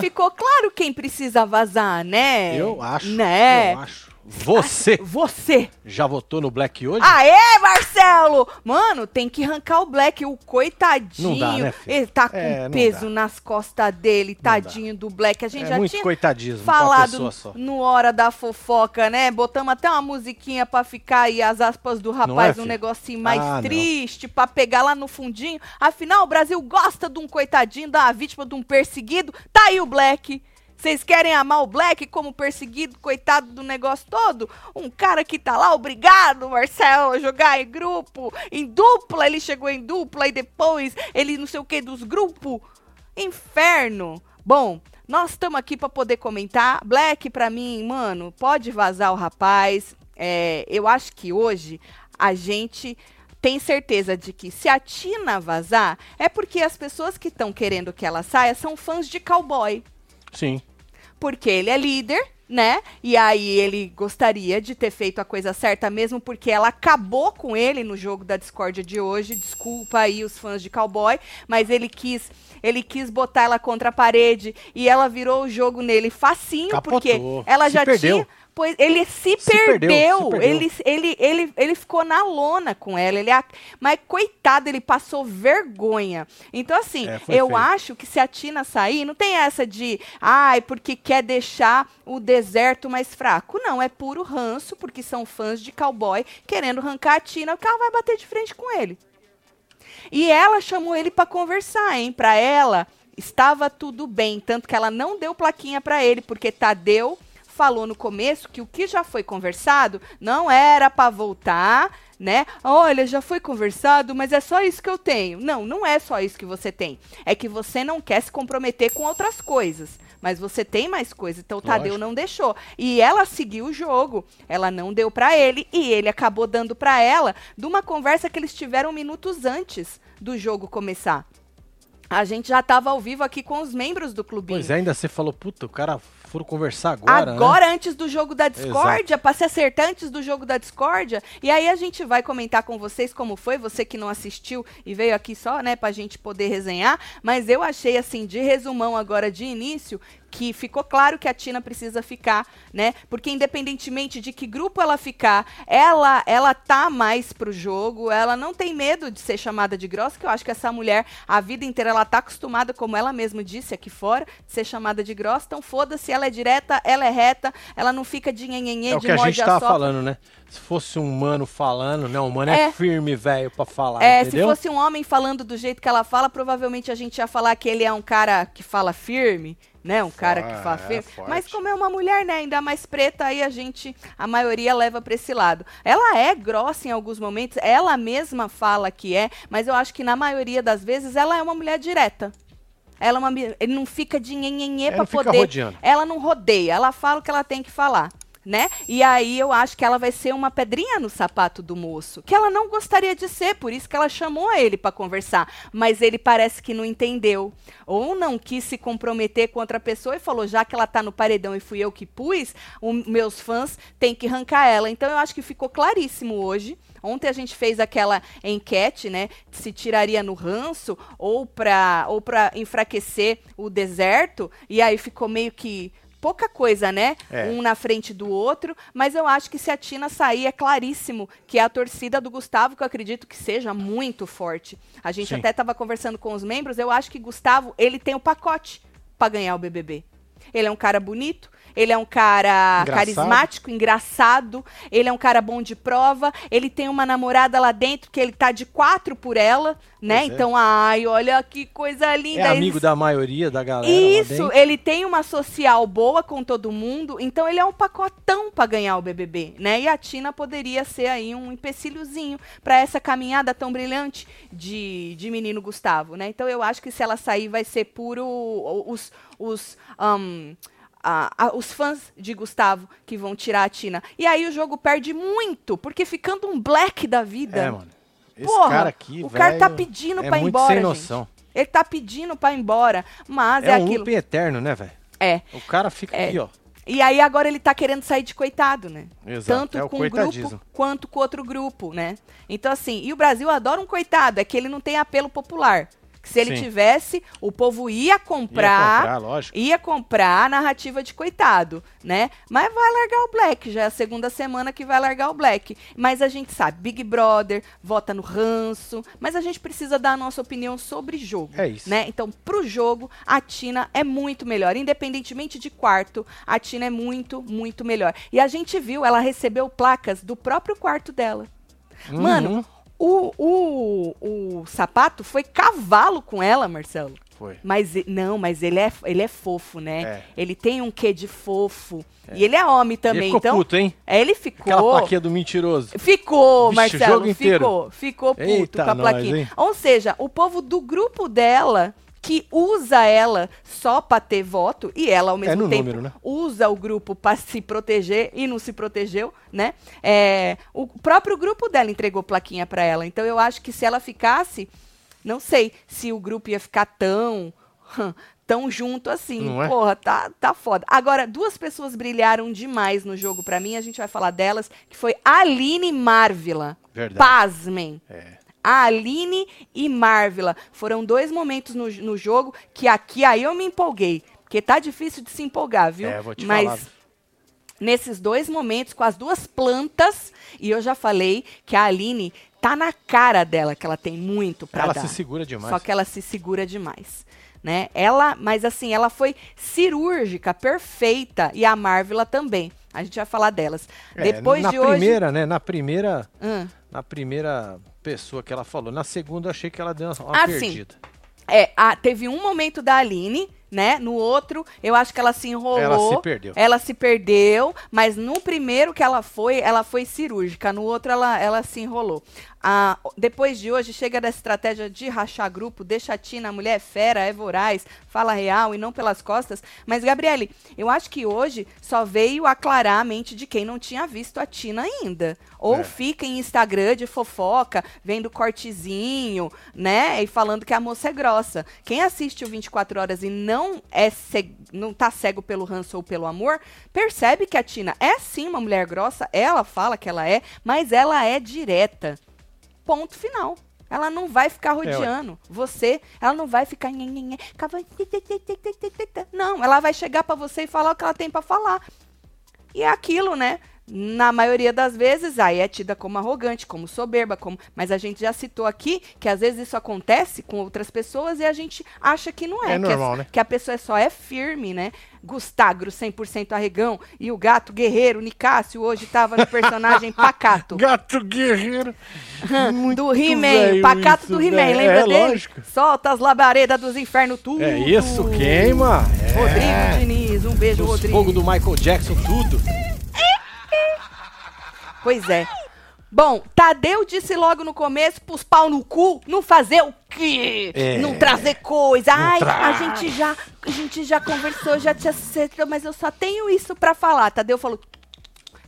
ficou claro quem precisa vazar, né? Eu acho. Né? Eu acho. Você Você. já votou no Black hoje? Aê, Marcelo! Mano, tem que arrancar o Black, o coitadinho. Não dá, né, filho? ele tá com É, não peso dá. nas costas dele, tadinho do Black. A gente é já muito tinha coitadismo falado só. no Hora da Fofoca, né? Botamos até uma musiquinha pra ficar aí, as aspas do rapaz, é, um negocinho mais Ah, não. triste, pra pegar lá no fundinho. Afinal, o Brasil gosta de um coitadinho, da vítima de um perseguido. Tá aí o Black. Vocês querem amar o Black como perseguido, coitado do negócio todo? Um cara que tá lá, obrigado, Marcelo, a jogar em grupo, em dupla, ele chegou em dupla e depois ele não sei o que dos grupos. Inferno. Bom, nós estamos aqui para poder comentar. Black, pra mim, mano, pode vazar o rapaz. É, eu acho que hoje a gente tem certeza de que se a Tina vazar, é porque as pessoas que estão querendo que ela saia são fãs de cowboy Sim. Porque ele é líder, né? E aí ele gostaria de ter feito a coisa certa mesmo, porque ela acabou com ele no jogo da discórdia de hoje. Desculpa aí os fãs de cowboy, mas ele quis, ele quis botar ela contra a parede e ela virou o jogo nele facinho, Capotou. porque ela já perdeu. tinha Pois ele se, Se perdeu, perdeu, se perdeu. Ele, ele, ele, ele ficou na lona com ela. Ele, mas coitado, ele passou vergonha. Então, assim, É, eu feio. acho que se a Tina sair, não tem essa de, ai, porque quer deixar o deserto mais fraco. Não, é puro ranço, porque são fãs de cowboy querendo arrancar a Tina, porque ela vai bater de frente com ele. E ela chamou ele pra conversar, hein? Pra ela estava tudo bem, tanto que ela não deu plaquinha pra ele, porque Tadeu falou no começo que o que já foi conversado não era pra voltar, né? Olha, já foi conversado, mas é só isso que eu tenho. Não, não é só isso que você tem. É que você não quer se comprometer com outras coisas. Mas você tem mais coisas, então o Tadeu não deixou. E ela seguiu o jogo. Ela não deu pra ele e ele acabou dando pra ela de uma conversa que eles tiveram minutos antes do jogo começar. A gente já estava ao vivo aqui com os membros do clubinho. Pois é, ainda você falou, puta, o cara foram conversar agora, Agora, né? antes do jogo da discórdia, para se acertar antes do jogo da discórdia. E aí a gente vai comentar com vocês como foi, você que não assistiu e veio aqui só, né, pra gente poder resenhar. Mas eu achei, assim, de resumão agora de início, que ficou claro que a Tina precisa ficar, né? Porque independentemente de que grupo ela ficar, ela ela tá mais pro jogo, ela não tem medo de ser chamada de grossa, que eu acho que essa mulher, a vida inteira, ela tá acostumada, como ela mesma disse aqui fora, de ser chamada de grossa. Então foda-se, ela é direta, ela é reta, ela não fica de nhenhenhê, É o de que a gente tava falando, né? Se fosse um mano falando, não, o mano é, É. firme, velho, pra falar, É, se entendeu? fosse um homem falando do jeito que ela fala, provavelmente a gente ia falar que ele é um cara que fala firme, né? Um cara que fala é, forte. Mas como é uma mulher, né? Ainda mais preta, aí a gente, a maioria leva pra esse lado. Ela é grossa em alguns momentos, ela mesma fala que é, mas eu acho que na maioria das vezes ela é uma mulher direta. Ela é uma, ele não fica de nhenhenhê pra poder. rodeando. Ela não rodeia, ela fala o que ela tem que falar. Né? E aí eu acho que ela vai ser uma pedrinha no sapato do moço, que ela não gostaria de ser, por isso que ela chamou ele pra conversar, mas ele parece que não entendeu ou não quis se comprometer com outra pessoa e falou já que ela tá no paredão e fui eu que pus, o- meus fãs têm que arrancar ela. Então eu acho que ficou claríssimo hoje. Ontem a gente fez aquela enquete, né? Se tiraria no ranço ou pra, ou pra enfraquecer o deserto. E aí ficou meio que pouca coisa, né? É. Um na frente do outro. Mas eu acho que se a Tina sair, é claríssimo que é a torcida do Gustavo, que eu acredito que seja muito forte. A gente Sim. até estava conversando com os membros. Eu acho que Gustavo, ele tem o pacote para ganhar o BBB. Ele é um cara bonito, ele é um cara Engraçado. carismático, engraçado, ele é um cara bom de prova, ele tem uma namorada lá dentro que ele tá de quatro por ela, né? Pois é. Então, ai, olha que coisa linda. É amigo Eles- da maioria da galera isso, ele tem uma social boa com todo mundo, então ele é um pacotão pra ganhar o BBB, né? E a Tina poderia ser aí um empecilhozinho pra essa caminhada tão brilhante de, de menino Gustavo, né? Então eu acho que se ela sair vai ser puro os os ahn, a- a- os fãs de Gustavo que vão tirar a Tina. E aí o jogo perde muito, porque ficando um black da vida. É, mano. Esse Porra, cara aqui, o cara tá pedindo é pra ir embora, sem gente. noção. Ele tá pedindo pra ir embora, mas é, É, um aquilo. loop eterno, né, velho? É. O cara fica É. aqui, ó. E aí agora ele tá querendo sair de coitado, né? Exato, Tanto é o com um grupo quanto com outro grupo, né? Então assim, e o Brasil adora um coitado, é que ele não tem apelo popular. Que se ele Sim. tivesse, o povo ia Ia comprar, comprar, lógico. ia comprar a narrativa de coitado, né? Mas vai largar o Black, já é a segunda semana que vai largar o Black. Mas a gente sabe, Big Brother, vota no ranço, mas a gente precisa dar a nossa opinião sobre jogo. É isso. Né? Então, pro jogo, a Tina é muito melhor. Independentemente de quarto, a Tina é muito, muito melhor. E a gente viu, ela recebeu placas do próprio quarto dela. Mano, Uhum. O, o, o sapato foi cavalo com ela, Marcelo. Foi. Mas não, mas ele é, ele é fofo, né? É. Ele tem um quê de fofo. E ele é homem também, Ele ficou então. puto, hein? É, ele ficou. Aquela plaquinha do mentiroso. Ficou, Vixe, o Marcelo, jogo inteiro. ficou. Ficou puto Eita com a nós, plaquinha. hein? Ou seja, o povo do grupo dela que usa ela só pra ter voto e ela ao mesmo É tempo número, né? usa o grupo pra se proteger e não se protegeu, né? É, o próprio grupo dela entregou plaquinha pra ela. Então eu acho que se ela ficasse, não sei se o grupo ia ficar tão tão junto assim. É? Porra, tá, tá foda. Agora, duas pessoas brilharam demais no jogo pra mim, a gente vai falar delas, que foi Aline Marvila. Verdade. Pasmem. É. A Aline e Marvila foram dois momentos no, no jogo que aqui aí eu me empolguei. Porque tá difícil de se empolgar, viu? É, vou te Mas falar. nesses dois momentos, com as duas plantas, e eu já falei que a Aline tá na cara dela, que ela tem muito pra Ela dar. se segura demais. Só que ela se segura demais. Né? Ela, mas assim, ela foi cirúrgica, perfeita, e a Marvila também. A gente vai falar delas. É, Depois na de hoje. primeira, né? Na primeira, Hum. na primeira pessoa que ela falou. Na segunda eu achei que ela deu uma, uma Ah, sim. perdida. É, a- teve um momento da Aline, né? No outro, eu acho que ela se enrolou. Ela se perdeu. Ela se perdeu, mas no primeiro que ela foi, ela foi cirúrgica. No outro, ela, ela se enrolou. Ah, depois de hoje, chega da estratégia de rachar grupo, deixa a Tina, a mulher é fera, é voraz, fala real e não pelas costas. Mas, Gabriele, eu acho que hoje só veio aclarar a mente de quem não tinha visto a Tina ainda. Ou É. fica em Instagram de fofoca, vendo cortezinho, né? E falando que a moça é grossa. Quem assiste o 24 horas e não é ceg- não tá cego pelo ranço ou pelo amor, percebe que a Tina é sim uma mulher grossa, ela fala que ela é, mas ela é direta. Ponto final. Ela não vai ficar ué. rodeando você, ela não vai ficar não, ela vai chegar pra você e falar o que ela tem pra falar. E é aquilo, né? Na maioria das vezes, aí é tida como arrogante, como soberba, como... mas a gente já citou aqui que às vezes isso acontece com outras pessoas e a gente acha que não é. É que normal, né? Que a pessoa só é firme, né? Gustagro, 100% arregão, e o gato guerreiro, Nicásio, hoje tava no personagem pacato. Gato guerreiro. Muito do He-Man, pacato isso, do He-Man, lembra é, dele? lógico. Solta as labaredas dos infernos, tudo. É isso, queima. É. Rodrigo Diniz, um beijo, Os Rodrigo. fogo do Michael Jackson, tudo. Pois é. Bom, Tadeu disse logo no começo pros pau no cu não fazer o quê? É. Não trazer coisa. Ai, a gente já, a gente já conversou, já te acertou, mas eu só tenho isso pra falar. Tadeu falou: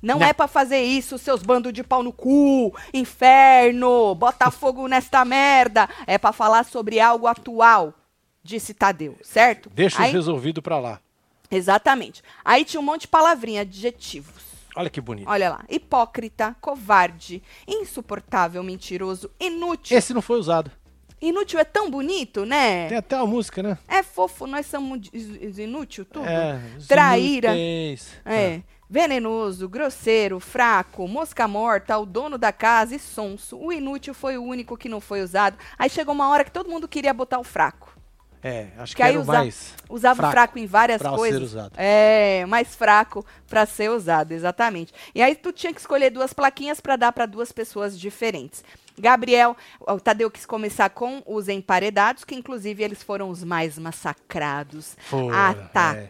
não, Não. é pra fazer isso, seus bandos de pau no cu, inferno, bota fogo nesta merda. É pra falar sobre algo atual, disse Tadeu, certo? Deixa Aí- resolvido pra lá. Exatamente. Aí tinha um monte de palavrinha, adjetivos. Olha que bonito. Olha lá. Hipócrita, covarde, insuportável, mentiroso, inútil. Esse não foi usado. Inútil é tão bonito, né? Tem até uma música, né? É fofo, nós somos inútil, tudo. É. Traíra. inúteis. É. Venenoso, grosseiro, fraco, mosca morta, o dono da casa e sonso. O inútil foi o único que não foi usado. Aí chegou uma hora que todo mundo queria botar o fraco. É, acho Que que, aí usa- mais. Usava fraco fraco em várias coisas. ser usado. É, mais fraco para ser usado, exatamente. E aí tu tinha que escolher duas plaquinhas para dar para duas pessoas diferentes. Gabriel, o Tadeu quis começar com os emparedados, que inclusive eles foram os mais massacrados, Foram, atacados,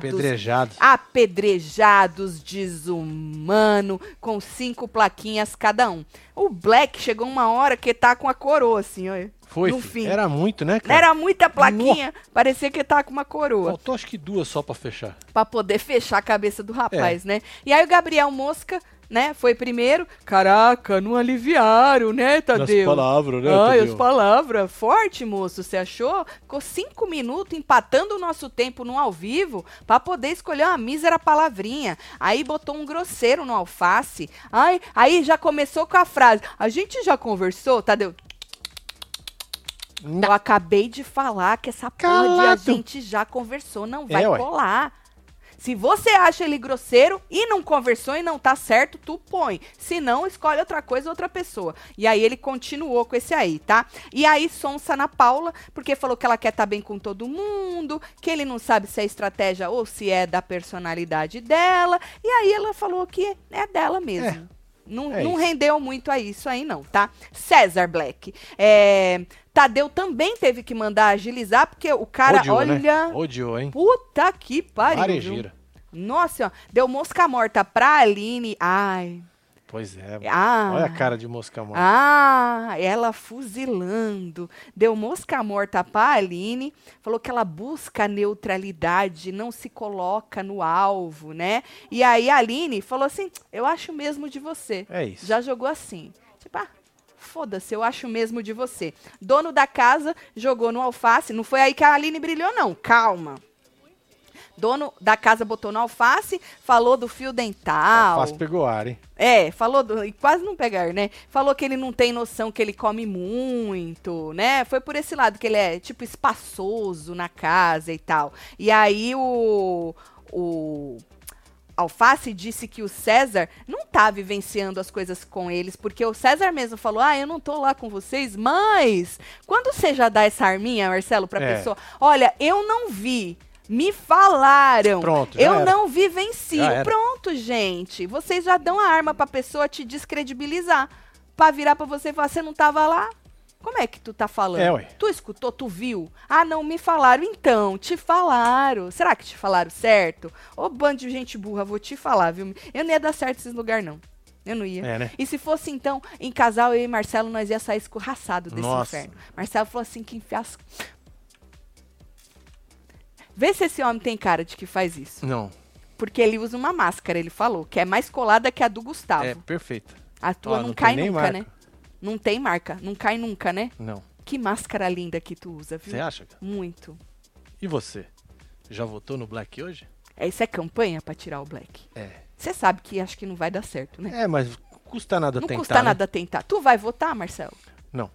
Pedrejados. apedrejados, desumano, com cinco plaquinhas cada um. O Black chegou uma hora que tá com a coroa, assim, ó. Foi, no fim. Era muito, né, cara? era muita plaquinha, parecia que tá com uma coroa. Faltou acho que duas só pra fechar. Pra poder fechar a cabeça do É. rapaz, né? E aí o Gabriel Mosca, né, foi primeiro. Caraca, não aliviaram, né, Tadeu? palavras, né, Ai, Tadeu? as palavras. Forte, moço, você achou? Ficou cinco minutos empatando o nosso tempo no ao vivo pra poder escolher uma mísera palavrinha. Aí botou um grosseiro no alface. Ai, aí já começou com a frase. A gente já conversou, Tadeu? Eu acabei de falar que essa porra de a gente já conversou, não vai É, ué. Se você acha ele grosseiro e não conversou e não tá certo, tu põe. Se não, escolhe outra coisa, outra pessoa. E aí ele continuou com esse aí, tá? E aí sonsa na Paula, porque falou que ela quer estar bem com todo mundo, que ele não sabe se é estratégia ou se é da personalidade dela. E aí ela falou que é dela mesmo. Não, É não rendeu muito a isso aí, não, tá? César Black. É, Tadeu também teve que mandar agilizar, porque o cara, Odiou, olha. né? Odiou, hein? Puta que pariu. viu? Nossa, deu mosca morta pra Aline. Ai. Pois é. Ah. Olha a cara de mosca morta. Ah, ela fuzilando. Deu mosca morta pra Aline. Falou que ela busca a neutralidade, não se coloca no alvo, né? E aí a Aline falou assim: Eu acho mesmo de você. É isso. Já jogou assim. Tipo, ah, foda-se, eu acho mesmo de você. Dono da casa jogou no alface. Não foi aí que a Aline brilhou, não. Calma. Dono da casa botou no alface, falou do fio dental. Fácil pegou ar, hein? É, falou do, e quase não pegar, né? Falou que ele não tem noção que ele come muito, né? Foi por esse lado que ele é tipo espaçoso na casa e tal. E aí o o Alface disse que o César não tá vivenciando as coisas com eles, porque o César mesmo falou: "Ah, eu não tô lá com vocês, mas quando você já dá essa arminha, Marcelo, pra É. pessoa, olha, eu não vi me falaram. Pronto, eu era. não vivencio. Pronto, gente. Vocês já dão a arma pra pessoa te descredibilizar. Pra virar pra você e falar, você não tava lá? Como é que tu tá falando? É, ué. Tu escutou, tu viu? Ah, não me falaram. Então, te falaram. Será que te falaram certo? Ô, bando de gente burra, vou te falar, viu? Eu não ia dar certo nesses lugares, não. Eu não ia. É, né? E se fosse, então, em casal, eu e Marcelo, nós ia sair escorraçado desse Nossa. inferno. Marcelo falou assim que enfia as... Vê se esse homem tem cara de que faz isso. Não. Porque ele usa uma máscara, ele falou, que é mais colada que a do Gustavo. É perfeita. A tua Ó, não, não cai nunca, marca. né? Não tem marca, não cai nunca, né? Não. Que máscara linda que tu usa, viu? Você acha? cara? Muito. E você? Já votou no Black hoje? É, isso é campanha pra tirar o Black. É. Você sabe que acho que não vai dar certo, né? É, mas custa nada não tentar, custa né? nada tentar. Tu vai votar, Marcelo? Não.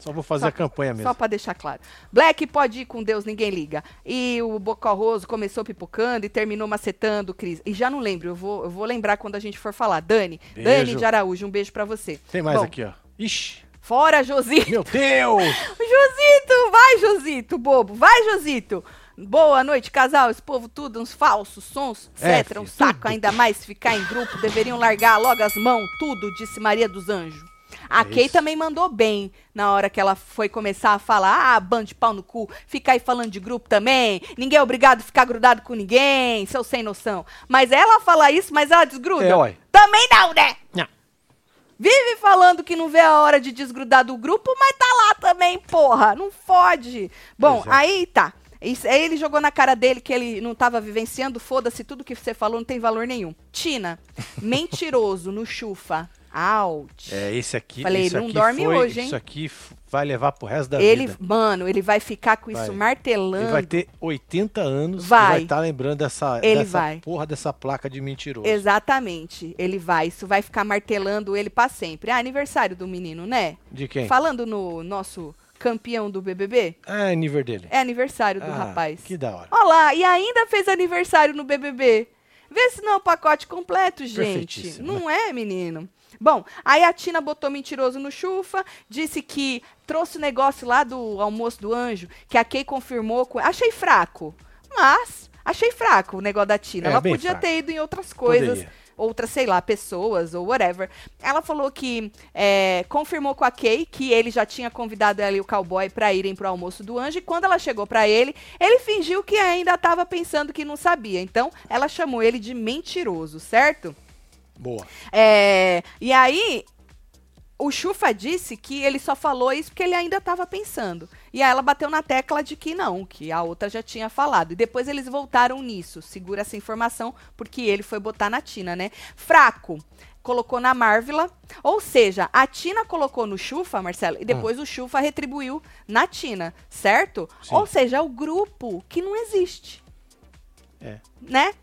Só vou fazer Só- a campanha mesmo. Só pra deixar claro. Black pode ir com Deus, ninguém liga. E o Bocorroso começou pipocando e terminou macetando o Cris. E já não lembro, eu vou, eu vou lembrar quando a gente for falar. Dani, Beijo. Dani de Araújo, um beijo pra você. Tem mais Bom, aqui, ó. Ixi, Fora, Josito. meu Deus! Josito, vai, Josito, bobo. Vai, Josito. Boa noite, casal. Esse povo tudo, uns falsos sons, É, etc. um filho, saco, tudo. ainda mais ficar em grupo. Deveriam largar logo as mãos, tudo, disse Maria dos Anjos. A É Kay isso. também mandou bem na hora que ela foi começar a falar. Ah, bando de pau no cu, fica aí falando de grupo também. Ninguém é obrigado a ficar grudado com ninguém, seu sem noção. Mas ela fala isso, mas ela desgruda. É. Também não, né? Não. Vive falando que não vê a hora de desgrudar do grupo, mas tá lá também, porra. Não fode. Bom, é. aí tá. Isso- aí ele jogou na cara dele que ele não tava vivenciando. Foda-se, tudo que você falou não tem valor nenhum. Tina, mentiroso no chufa. Out. É, esse aqui. Falei, isso não aqui dorme foi- hoje, hein? Isso aqui vai levar pro resto da ele, vida. mano, ele vai ficar com isso Vai. martelando. Ele vai ter 80 anos Vai. e vai estar lembrando dessa, Ele dessa vai. porra dessa placa de mentiroso. Exatamente. Ele vai. Isso vai ficar martelando ele pra sempre. Ah, aniversário do menino, né? De quem? Falando no nosso campeão do BBB. É nível dele. É aniversário do Ah, rapaz. Que da hora. Olha lá, e ainda fez aniversário no BBB. Vê se não é o pacote completo, gente. Não é, menino? Bom, aí a Tina botou mentiroso no chufa, disse que trouxe o negócio lá do almoço do anjo, que a Kay confirmou. Com... Achei fraco, mas achei fraco o negócio da Tina. É, Ela podia fraco. ter ido em outras coisas. Poderia. Outras, sei lá, pessoas ou whatever. Ela falou que é, confirmou com a Kay que ele já tinha convidado ela e o cowboy pra irem pro almoço do anjo. E quando ela chegou pra ele, ele fingiu que ainda tava pensando que não sabia. Então, ela chamou ele de mentiroso, certo? Boa. É, e aí, o Chufa disse que ele só falou isso porque ele ainda estava pensando. E aí ela bateu na tecla de que não, que a outra já tinha falado. E depois eles voltaram nisso. Segura essa informação, porque ele foi botar na Tina, né? Fraco. Colocou na Marvila. Ou seja, a Tina colocou no Chufa, Marcelo, e depois o Chufa retribuiu na Tina, certo? Sim. Ou seja, é o grupo que não existe É. né?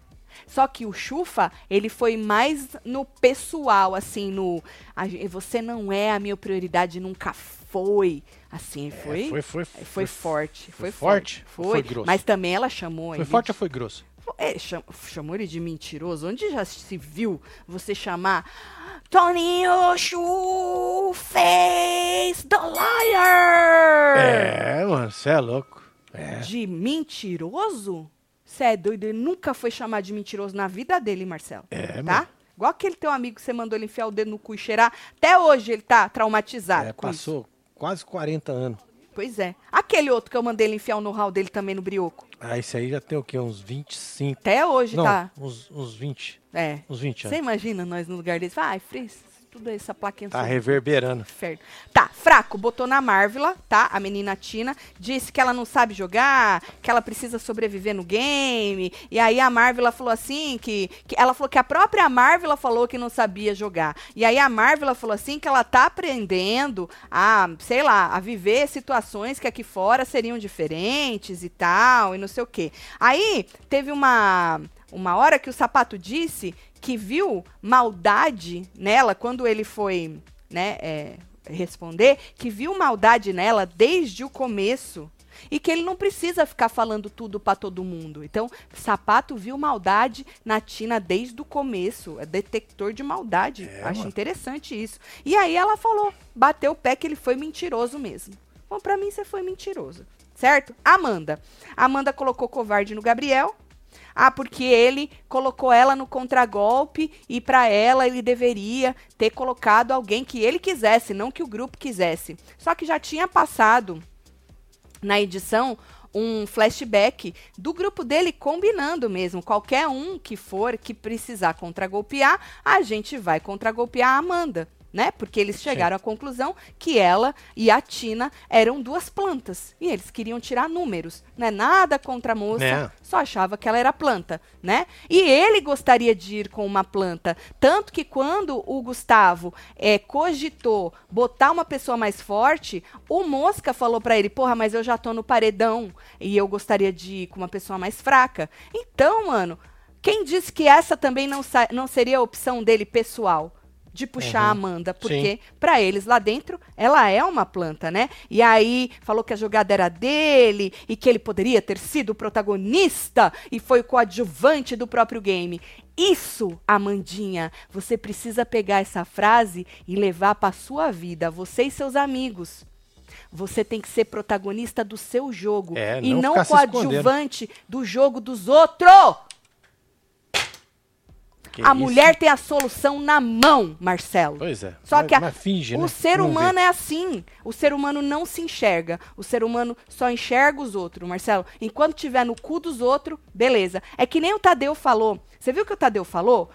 Só que o Chufa, ele foi mais no pessoal, assim, no. a você não é a minha prioridade nunca foi. Assim, foi. É, foi, foi, foi, foi forte. Foi, forte? Foi. Foi grosso? Mas também ela chamou Foi ele. forte ou foi grosso? É, cham- chamou ele de mentiroso. Onde já se viu você chamar Toninho Chu fez the liar É, mano, você é louco. É. de mentiroso? Você é doido? Ele nunca foi chamado de mentiroso na vida dele, Marcelo. É, tá? mano. Igual aquele teu amigo que você mandou ele enfiar o dedo no cu e cheirar. Até hoje ele tá traumatizado É, com isso. passou quase 40 anos. Pois é. Aquele outro que eu mandei ele enfiar o know-how dele também no brioco. Ah, esse aí já tem o quê? Uns 25? Até hoje Não, tá. uns, uns 20. É. Uns 20 Você anos. imagina nós no lugar desse? Ai, Fris, tudo essa plaquinha. Tá reverberando. Inferno. Tá, fraco, botou na Marvila, tá? A menina Tina disse que ela não sabe jogar, que ela precisa sobreviver no game. E aí a Marvila falou assim que, que ela falou que a própria Marvila falou que não sabia jogar. E aí a Marvila falou assim que ela tá aprendendo a, sei lá, a viver situações que aqui fora seriam diferentes e tal, e não sei o quê. Aí teve uma uma hora que o sapato disse que viu maldade nela quando ele foi, né, é, responder, que viu maldade nela desde o começo e que ele não precisa ficar falando tudo pra todo mundo. Então, sapato viu maldade na Tina desde o começo, é detector de maldade. É, Acho mano. interessante isso. E aí ela falou, bateu o pé que ele foi mentiroso mesmo. Bom, pra mim você foi mentiroso, certo? Amanda. Amanda colocou covarde no Gabriel. Ah, porque ele colocou ela no contragolpe e para ela ele deveria ter colocado alguém que ele quisesse, não que o grupo quisesse. Só que já tinha passado na edição um flashback do grupo dele combinando mesmo. Qualquer um que for que precisar contragolpear, a gente vai contragolpear a Amanda. Né? Porque eles chegaram à conclusão que ela e a Tina eram duas plantas. E eles queriam tirar números. Não é nada contra a moça, Né? só achava que ela era planta, né? E ele gostaria de ir com uma planta. Tanto que quando o Gustavo é, cogitou botar uma pessoa mais forte, o Mosca falou pra ele: Porra, mas eu já tô no paredão e eu gostaria de ir com uma pessoa mais fraca. Então, mano, quem disse que essa também não, não seria a opção dele pessoal? De puxar a Amanda, porque pra eles lá dentro ela é uma planta, né? E aí falou que a jogada era dele e que ele poderia ter sido o protagonista e foi o coadjuvante do próprio game. Isso, Amandinha, você precisa pegar essa frase e levar pra sua vida, você e seus amigos. Você tem que ser protagonista do seu jogo É, e não não se escondendo. coadjuvante do jogo dos outros. Que a isso? mulher tem a solução na mão, Marcelo. Pois é. Só mas, que a- finge, o né? ser humano é assim. O ser humano não se enxerga. O ser humano só enxerga os outros, Marcelo. Enquanto tiver no cu dos outros, beleza. É que nem o Tadeu falou. Você viu o que o Tadeu falou?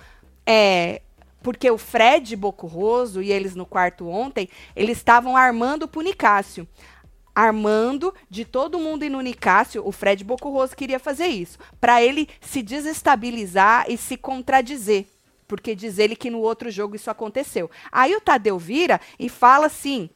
É. Porque o Fred Bocurroso e eles no quarto ontem, eles estavam armando pro Nicásio. Armando de todo mundo ir no Nicásio, o Fred Bocurroso queria fazer isso. Pra ele se desestabilizar e se contradizer. Porque diz ele que no outro jogo isso aconteceu. Aí o Tadeu vira e fala assim: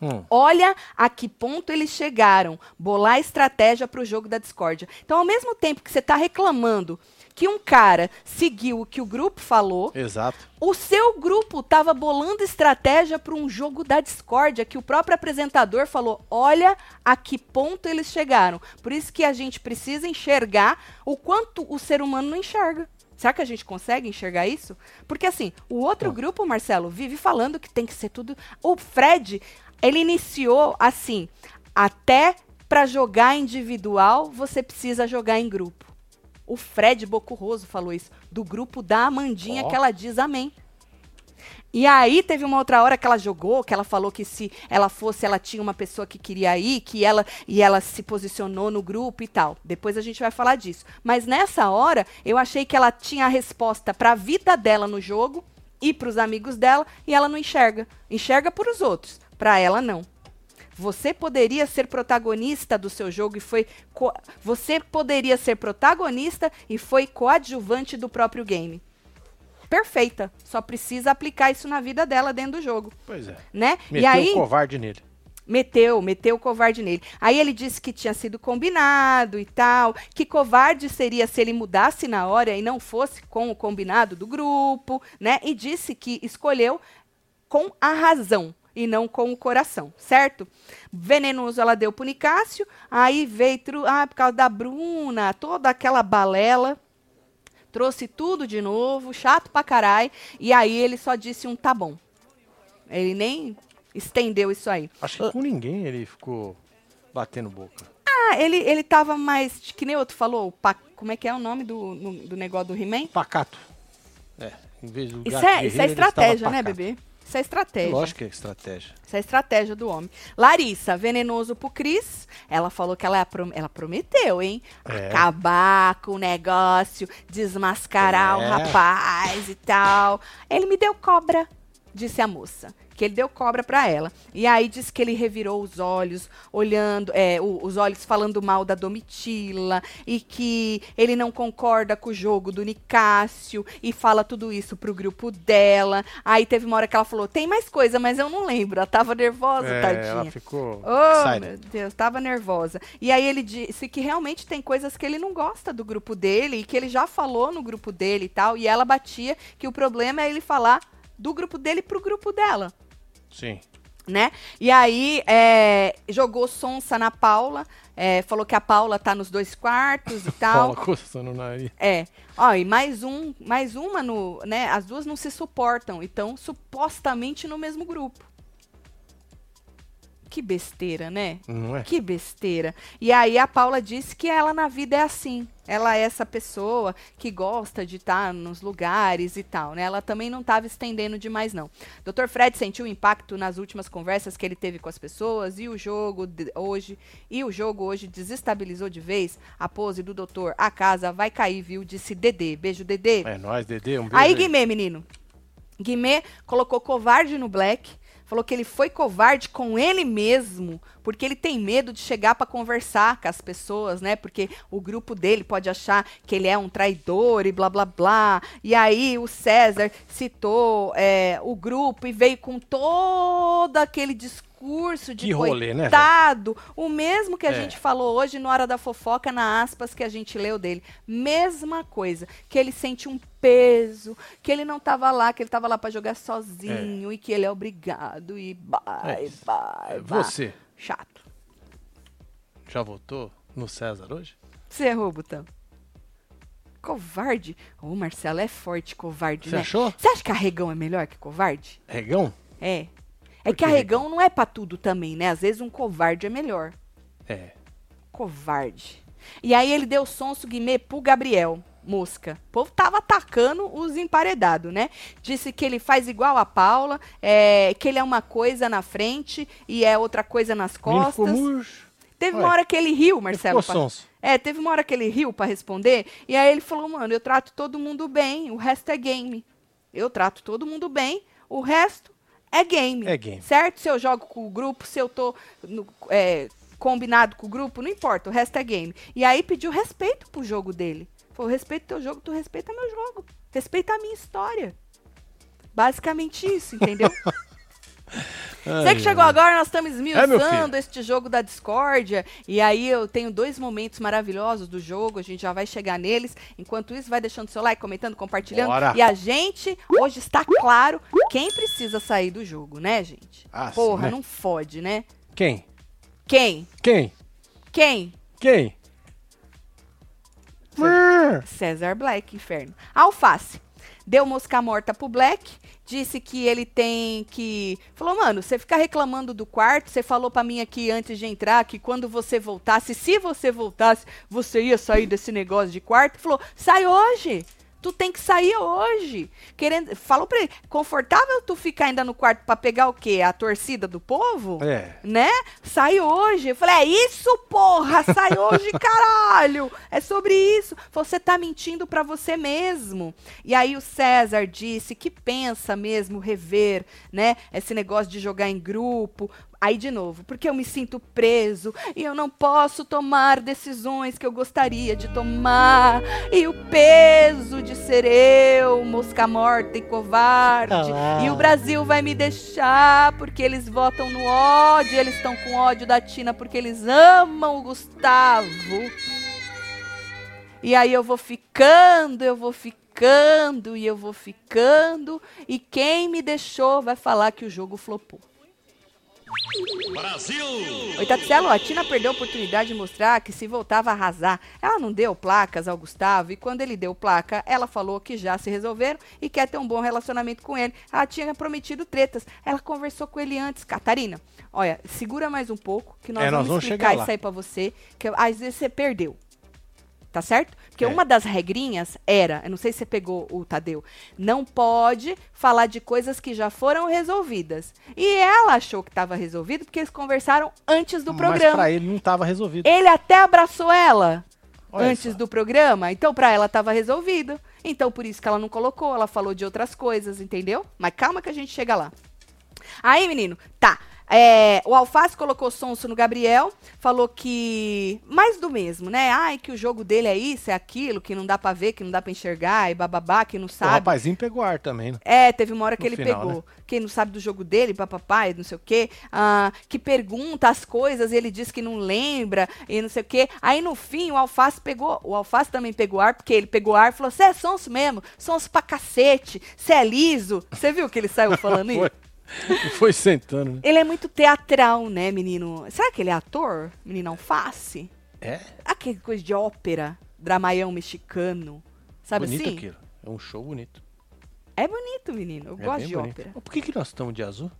Hum. Olha a que ponto eles chegaram. Bolar estratégia para o jogo da discórdia. Então, ao mesmo tempo que você está reclamando que um cara seguiu o que o grupo falou, Exato. o seu grupo estava bolando estratégia para um jogo da discórdia, que o próprio apresentador falou: olha a que ponto eles chegaram. Por isso que a gente precisa enxergar o quanto o ser humano não enxerga. Será que a gente consegue enxergar isso? Porque assim, o outro grupo, Marcelo, vive falando que tem que ser tudo. O Fred, ele iniciou assim: até para jogar individual, você precisa jogar em grupo. O Fred Bocurroso falou isso, do grupo da Amandinha, Ó. que ela diz amém. E aí teve uma outra hora que ela jogou, que ela falou que se ela fosse, ela tinha uma pessoa que queria ir, que ela e ela se posicionou no grupo e tal. Depois a gente vai falar disso. Mas nessa hora, eu achei que ela tinha a resposta para a vida dela no jogo e para os amigos dela, e ela não enxerga. Enxerga para os outros, para ela não. Você poderia ser protagonista do seu jogo e foi. Você poderia ser protagonista e foi coadjuvante do próprio game. Perfeita. Só precisa aplicar isso na vida dela dentro do jogo, Pois é. né? Meteu e aí um covarde nele. meteu, meteu o covarde nele. Aí ele disse que tinha sido combinado e tal, que covarde seria se ele mudasse na hora e não fosse com o combinado do grupo, né? E disse que escolheu com a razão. E não com o coração, certo? Venenoso ela deu pro Nicásio, aí veio, ah, por causa da Bruna, toda aquela balela, trouxe tudo de novo, chato pra caralho, e aí ele só disse um tá bom. Ele nem estendeu isso aí. Acho que com ninguém ele ficou batendo boca. Ah, ele, ele tava mais, que nem outro falou, pa- como é que é o nome do, no- do negócio do He-Man? Pacato. É, em vez do Isso é, isso é estratégia, né, bebê? Isso é estratégia. Lógico que é estratégia. Isso é estratégia do homem. Larissa, venenoso pro Cris. Ela falou que ela, é ela prometeu, hein? É. Acabar com o negócio, desmascarar o É. rapaz e tal. Ele me deu cobra, disse a moça. Que ele deu cobra pra ela. E aí disse que ele revirou os olhos, olhando, é, o- os olhos falando mal da Domitila. E que ele não concorda com o jogo do Nicásio. E fala tudo isso pro grupo dela. Aí teve uma hora que ela falou: tem mais coisa, mas eu não lembro. Ela tava nervosa, É, tadinha. ela ficou Oh, excited. meu Deus, tava nervosa. E aí ele disse que realmente tem coisas que ele não gosta do grupo dele e que ele já falou no grupo dele e tal. E ela batia que o problema é ele falar do grupo dele pro grupo dela, Sim. né? E aí é, jogou sonsa na Paula, é, falou que a Paula tá nos dois quartos e tal. Paula coçando o nariz. É. Ó, e mais um, mais uma no, né? As duas não se suportam, então supostamente no mesmo grupo. Que besteira, né? Não é? Que besteira. E aí a Paula disse que ela na vida é assim. Ela é essa pessoa que gosta de estar nos lugares e tal, né? Ela também não estava estendendo demais, não. Dr. Fred sentiu impacto nas últimas conversas que ele teve com as pessoas e o jogo de- hoje e o jogo hoje desestabilizou de vez a pose do doutor. A casa vai cair, viu? Disse Dedê. Beijo, Dedê. É nóis, Dedê. Um beijo. Aí, Guimê, menino. Guimê colocou covarde no Black. Falou que ele foi covarde com ele mesmo, porque ele tem medo de chegar pra conversar com as pessoas, né? Porque o grupo dele pode achar que ele é um traidor e blá blá blá. E aí o César citou é, o grupo e veio com todo aquele discurso de Que rolê, né, coitado, o mesmo que a É. gente falou hoje no Hora da Fofoca, na aspas que a gente leu dele. Mesma coisa, que ele sente um peso, que ele não tava lá, que ele tava lá pra jogar sozinho e que ele é obrigado e É vai, vai, É, vai. Você Chato. já votou no César hoje? Você errou, Butão. Covarde? Ô, Marcelo, é forte covarde, Você né? achou? Você acha que arregão é melhor que covarde? Regão? É. É que arregão não é pra tudo também, né? Às vezes um covarde é melhor. É. Covarde. E aí ele deu sonso Guimê pro Gabriel. Mosca. O povo tava atacando os emparedados, né? Disse que ele faz igual a Paula, é, que ele é uma coisa na frente e é outra coisa nas costas. Teve Ué, uma hora que ele riu, Marcelo. ficou sonso. É, teve uma hora que ele riu pra responder, e aí ele falou, mano, eu trato todo mundo bem, o resto é game. Eu trato todo mundo bem, o resto é game. É game. Certo? Se eu jogo com o grupo, se eu tô no- é, combinado com o grupo, não importa, o resto é game. E aí pediu respeito pro jogo dele. Falou, respeito teu jogo, tu respeita meu jogo. Respeita a minha história. Basicamente isso, entendeu? Você que chegou agora, nós estamos É, esmiuçando este jogo da discórdia. E aí eu tenho dois momentos maravilhosos do jogo, a gente já vai chegar neles. Enquanto isso, vai deixando seu like, comentando, compartilhando. Bora. E a gente, hoje está claro quem precisa sair do jogo, né, gente? Ah, sim, Porra, né? não fode, né? Quem? Quem? Quem? Quem? Quem? César Black, inferno. Alface. Deu mosca morta pro Black, disse que ele tem que. Falou, mano, você fica reclamando do quarto, você falou pra mim aqui antes de entrar que quando você voltasse, se você voltasse, você ia sair desse negócio de quarto. Falou, sai hoje. Tu tem que sair hoje. Querendo, falou pra ele, confortável tu ficar ainda no quarto pra pegar o quê? A torcida do povo? É. né? Sai hoje. Eu falei, é isso, porra! Sai hoje, caralho! É sobre isso. Você tá mentindo pra você mesmo. E aí o César disse que pensa mesmo rever, né? Esse negócio de jogar em grupo. Aí de novo, porque eu me sinto preso e eu não posso tomar decisões que eu gostaria de tomar. E o peso de ser eu, mosca morta e covarde. Ah. E o Brasil vai me deixar porque eles votam no ódio, eles estão com ódio da Tina porque eles amam o Gustavo. E aí eu vou ficando, eu vou ficando e eu vou ficando. E quem me deixou vai falar que o jogo flopou. Oi, Tatselo, a Tina perdeu a oportunidade de mostrar que se voltava a arrasar. Ela não deu placas ao Gustavo e quando ele deu placa, ela falou que já se resolveram e quer ter um bom relacionamento com ele. Ela tinha prometido tretas. Ela conversou com ele antes. Catarina, olha, segura mais um pouco que nós, É, nós vamos, vamos explicar isso aí pra você, que às vezes você perdeu. Tá certo? Porque É. uma das regrinhas era, eu não sei se você pegou o Tadeu, não pode falar de coisas que já foram resolvidas. E ela achou que estava resolvido porque eles conversaram antes do Mas programa. pra ele não estava resolvido. Ele até abraçou ela Olha antes do programa, então pra ela tava resolvido. Então por isso que ela não colocou, ela falou de outras coisas, entendeu? Mas calma que a gente chega lá. Aí, menino, tá. É, o Alface colocou sonso no Gabriel, falou que mais do mesmo, né? Ai, que o jogo dele é isso, é aquilo, que não dá pra ver, que não dá pra enxergar, e bababá, que não O sabe. rapazinho pegou ar também, né? É, teve uma hora que No ele final, pegou. né? Quem não sabe do jogo dele, papapá, e não sei o quê. ah, que pergunta as coisas, ele diz que não lembra, e não sei o quê. Aí no fim, o Alface pegou. O Alface também pegou ar, porque ele pegou ar e falou: Você é sonso mesmo, sonso pra cacete, você é liso. Você viu que ele saiu falando isso? Foi. Sentando, né? Ele é muito teatral, né, menino? Será que ele é ator? Menino Alface? É, Aquela coisa de ópera, dramaião mexicano. Sabe bonito assim? aquilo. É um show bonito. É bonito, menino. Eu É gosto de bonito. ópera. Por que, que nós estamos de azul?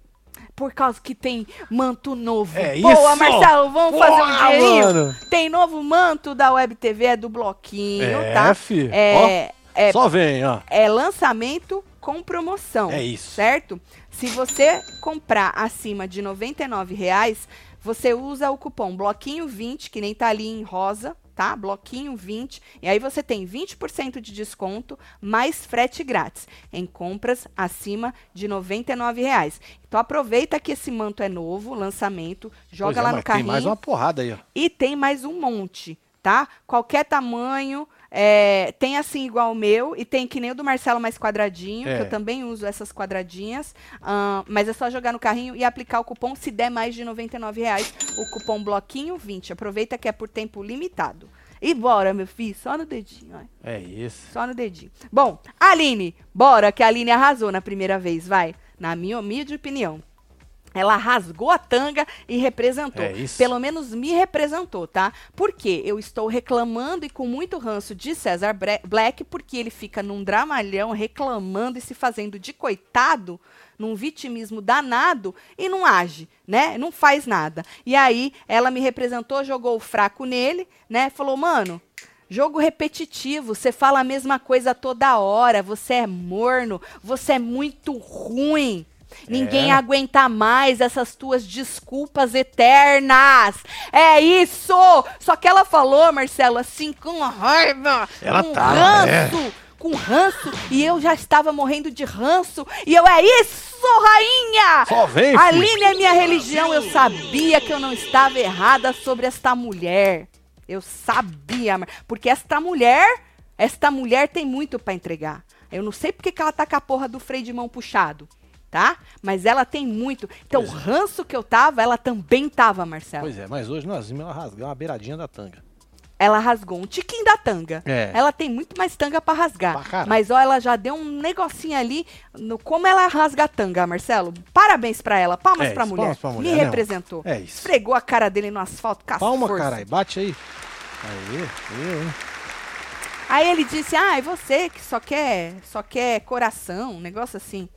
Por causa que tem manto novo. É Boa, isso! Marcelo, vamos fazer um dinheirinho? mano! Tem novo manto da Web TV, é do Bloquinho, É, tá? fi. É, é, Só vem, ó. é lançamento com promoção. É isso. Certo? Se você comprar acima de 99 reais, você usa o cupom Bloquinho20, que nem tá ali em rosa, tá? Bloquinho20. E aí você tem 20% de desconto, mais frete grátis em compras acima de 99 reais. Então aproveita que esse manto é novo, lançamento, joga Pois é, lá no mas carrinho. Tem mais uma porrada aí, ó. E tem mais um monte, tá? Qualquer tamanho. É, tem assim igual o meu e tem que nem o do Marcelo mais quadradinho, É. que eu também uso essas quadradinhas. ahn, mas é só jogar no carrinho e aplicar o cupom se der mais de 99 reais, o cupom bloquinho 20. Aproveita que é por tempo limitado. E bora, meu filho, só no dedinho, ó. É isso. Só no dedinho. Bom, Aline, bora, que a Aline arrasou na primeira vez, vai. Na minha humilde opinião. Ela rasgou a tanga e representou. É. Pelo menos me representou, tá? Porque eu estou reclamando e com muito ranço de César Black, porque ele fica num dramalhão reclamando e se fazendo de coitado, num vitimismo danado e não age, né? Não faz nada. E aí ela me representou, jogou o fraco nele, né? Falou, mano, Jogo repetitivo, você fala a mesma coisa toda hora, você é morno, você é muito ruim. Ninguém É. aguenta mais essas tuas desculpas eternas. É isso! Só que ela falou, Marcelo, assim, com raiva, Ela com tá, ranço, com ranço, e eu já estava morrendo de ranço, e eu, é isso, rainha! Só vem, filho. Aline é minha religião, eu sabia que eu não estava errada sobre esta mulher. Eu sabia, porque esta mulher, esta mulher tem muito pra entregar. Eu não sei porque que ela tá com a porra do freio de mão puxado, tá? Mas ela tem muito. Então, o Pois é. ranço que eu tava, ela também tava, Marcelo. Pois é, mas hoje nós vimos ela rasgar uma beiradinha da tanga. Ela rasgou um tiquinho da tanga. É. Ela tem muito mais tanga pra rasgar. Pra. Mas ó, ela já deu um negocinho ali no como ela rasga a tanga, Marcelo. Parabéns pra ela. Palmas É pra isso, mulher. palmas pra mulher, Me representou. É isso. Esfregou a cara dele no asfalto Palma, caralho. Bate aí. Aí, eu, hein? Aí ele disse: "Ah, é você que só quer, só quer coração, um negócio assim".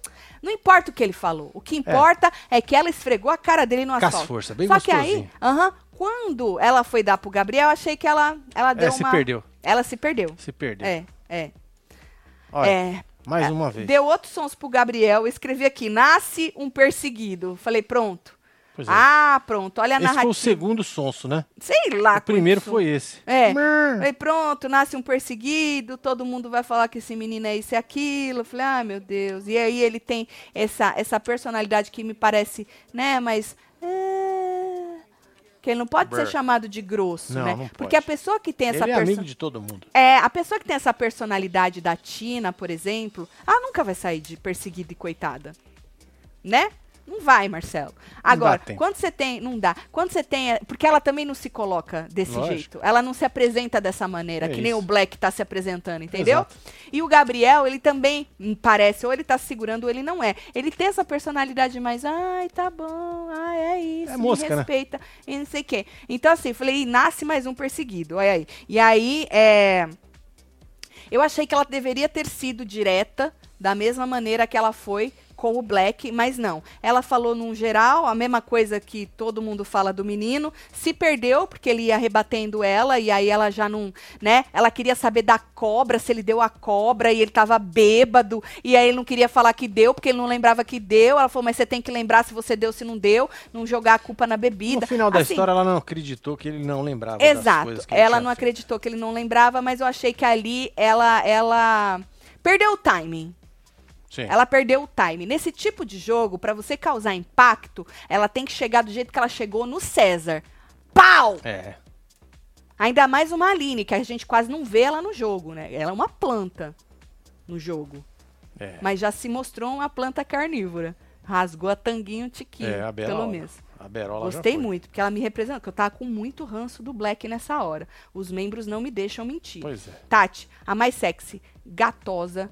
Não importa o que ele falou. O que importa é, que ela esfregou a cara dele no Com as asfalto. forças, bem Só que aí, gostosinho. aham, quando ela foi dar pro Gabriel, eu achei que ela ela deu Ela se uma perdeu. Ela se perdeu. Se perdeu. É, é. Olha, é. mais uma vez. Deu outros sons pro Gabriel, escrevi aqui: "Nasce um perseguido". Falei: "Pronto". Pois é. Ah, pronto. Olha a esse foi narrativa. o segundo sonso, né? Sei lá. O primeiro foi esse. É. Mãe. Pronto, nasce um perseguido, todo mundo vai falar que esse menino é isso e aquilo. Falei, ah, meu Deus. E aí ele tem essa, essa personalidade que me parece, né, mas. é, que ele não pode ser chamado de grosso, Não, né? não Porque a pessoa que tem essa Ele é amigo personalidade. de todo mundo. É, a pessoa que tem essa personalidade da Tina, por exemplo, ela nunca vai sair de perseguida e coitada. Né? Não vai, Marcelo. Agora, quando você tem. Não dá. Quando você tem. Porque ela também não se coloca desse Lógico. jeito. Ela não se apresenta dessa maneira, É que nem isso. o Black tá se apresentando, entendeu? Exato. E o Gabriel, ele também parece, ou ele tá se segurando, ou ele não é. Ele tem essa personalidade mais, ai, tá bom, ai, é isso, É me mosca, né? respeita, e não sei o quê. Então, assim, falei, "Ih, nasce mais um perseguido, olha aí. E aí, é. Eu achei que ela deveria ter sido direta, da mesma maneira que ela foi com o Black, mas não. Ela falou num geral, a mesma coisa que todo mundo fala do menino, se perdeu, porque ele ia rebatendo ela, e aí ela já não, né? Ela queria saber da cobra, se ele deu a cobra, e ele tava bêbado, e aí ele não queria falar que deu, porque ele não lembrava que deu. Ela falou, mas você tem que lembrar se você deu, se não deu, não jogar a culpa na bebida. No final da Assim, história, ela não acreditou que ele não lembrava Exato. Ela não feito. acreditou que ele não lembrava, mas eu achei que ali ela ela perdeu o timing. Sim. Ela perdeu o time. Nesse tipo de jogo, pra você causar impacto, ela tem que chegar do jeito que ela chegou no César. Pau! É. Ainda mais uma Aline, que a gente quase não vê ela no jogo, né? Ela é uma planta no jogo. É. Mas já se mostrou uma planta carnívora. Rasgou a tanguinho um tiquinho, É, a Berola. pelo menos. A Berola Gostei muito, porque ela me representa, porque eu tava com muito ranço do Black nessa hora. Os membros não me deixam mentir. Pois é. Tati, a mais sexy, gatosa,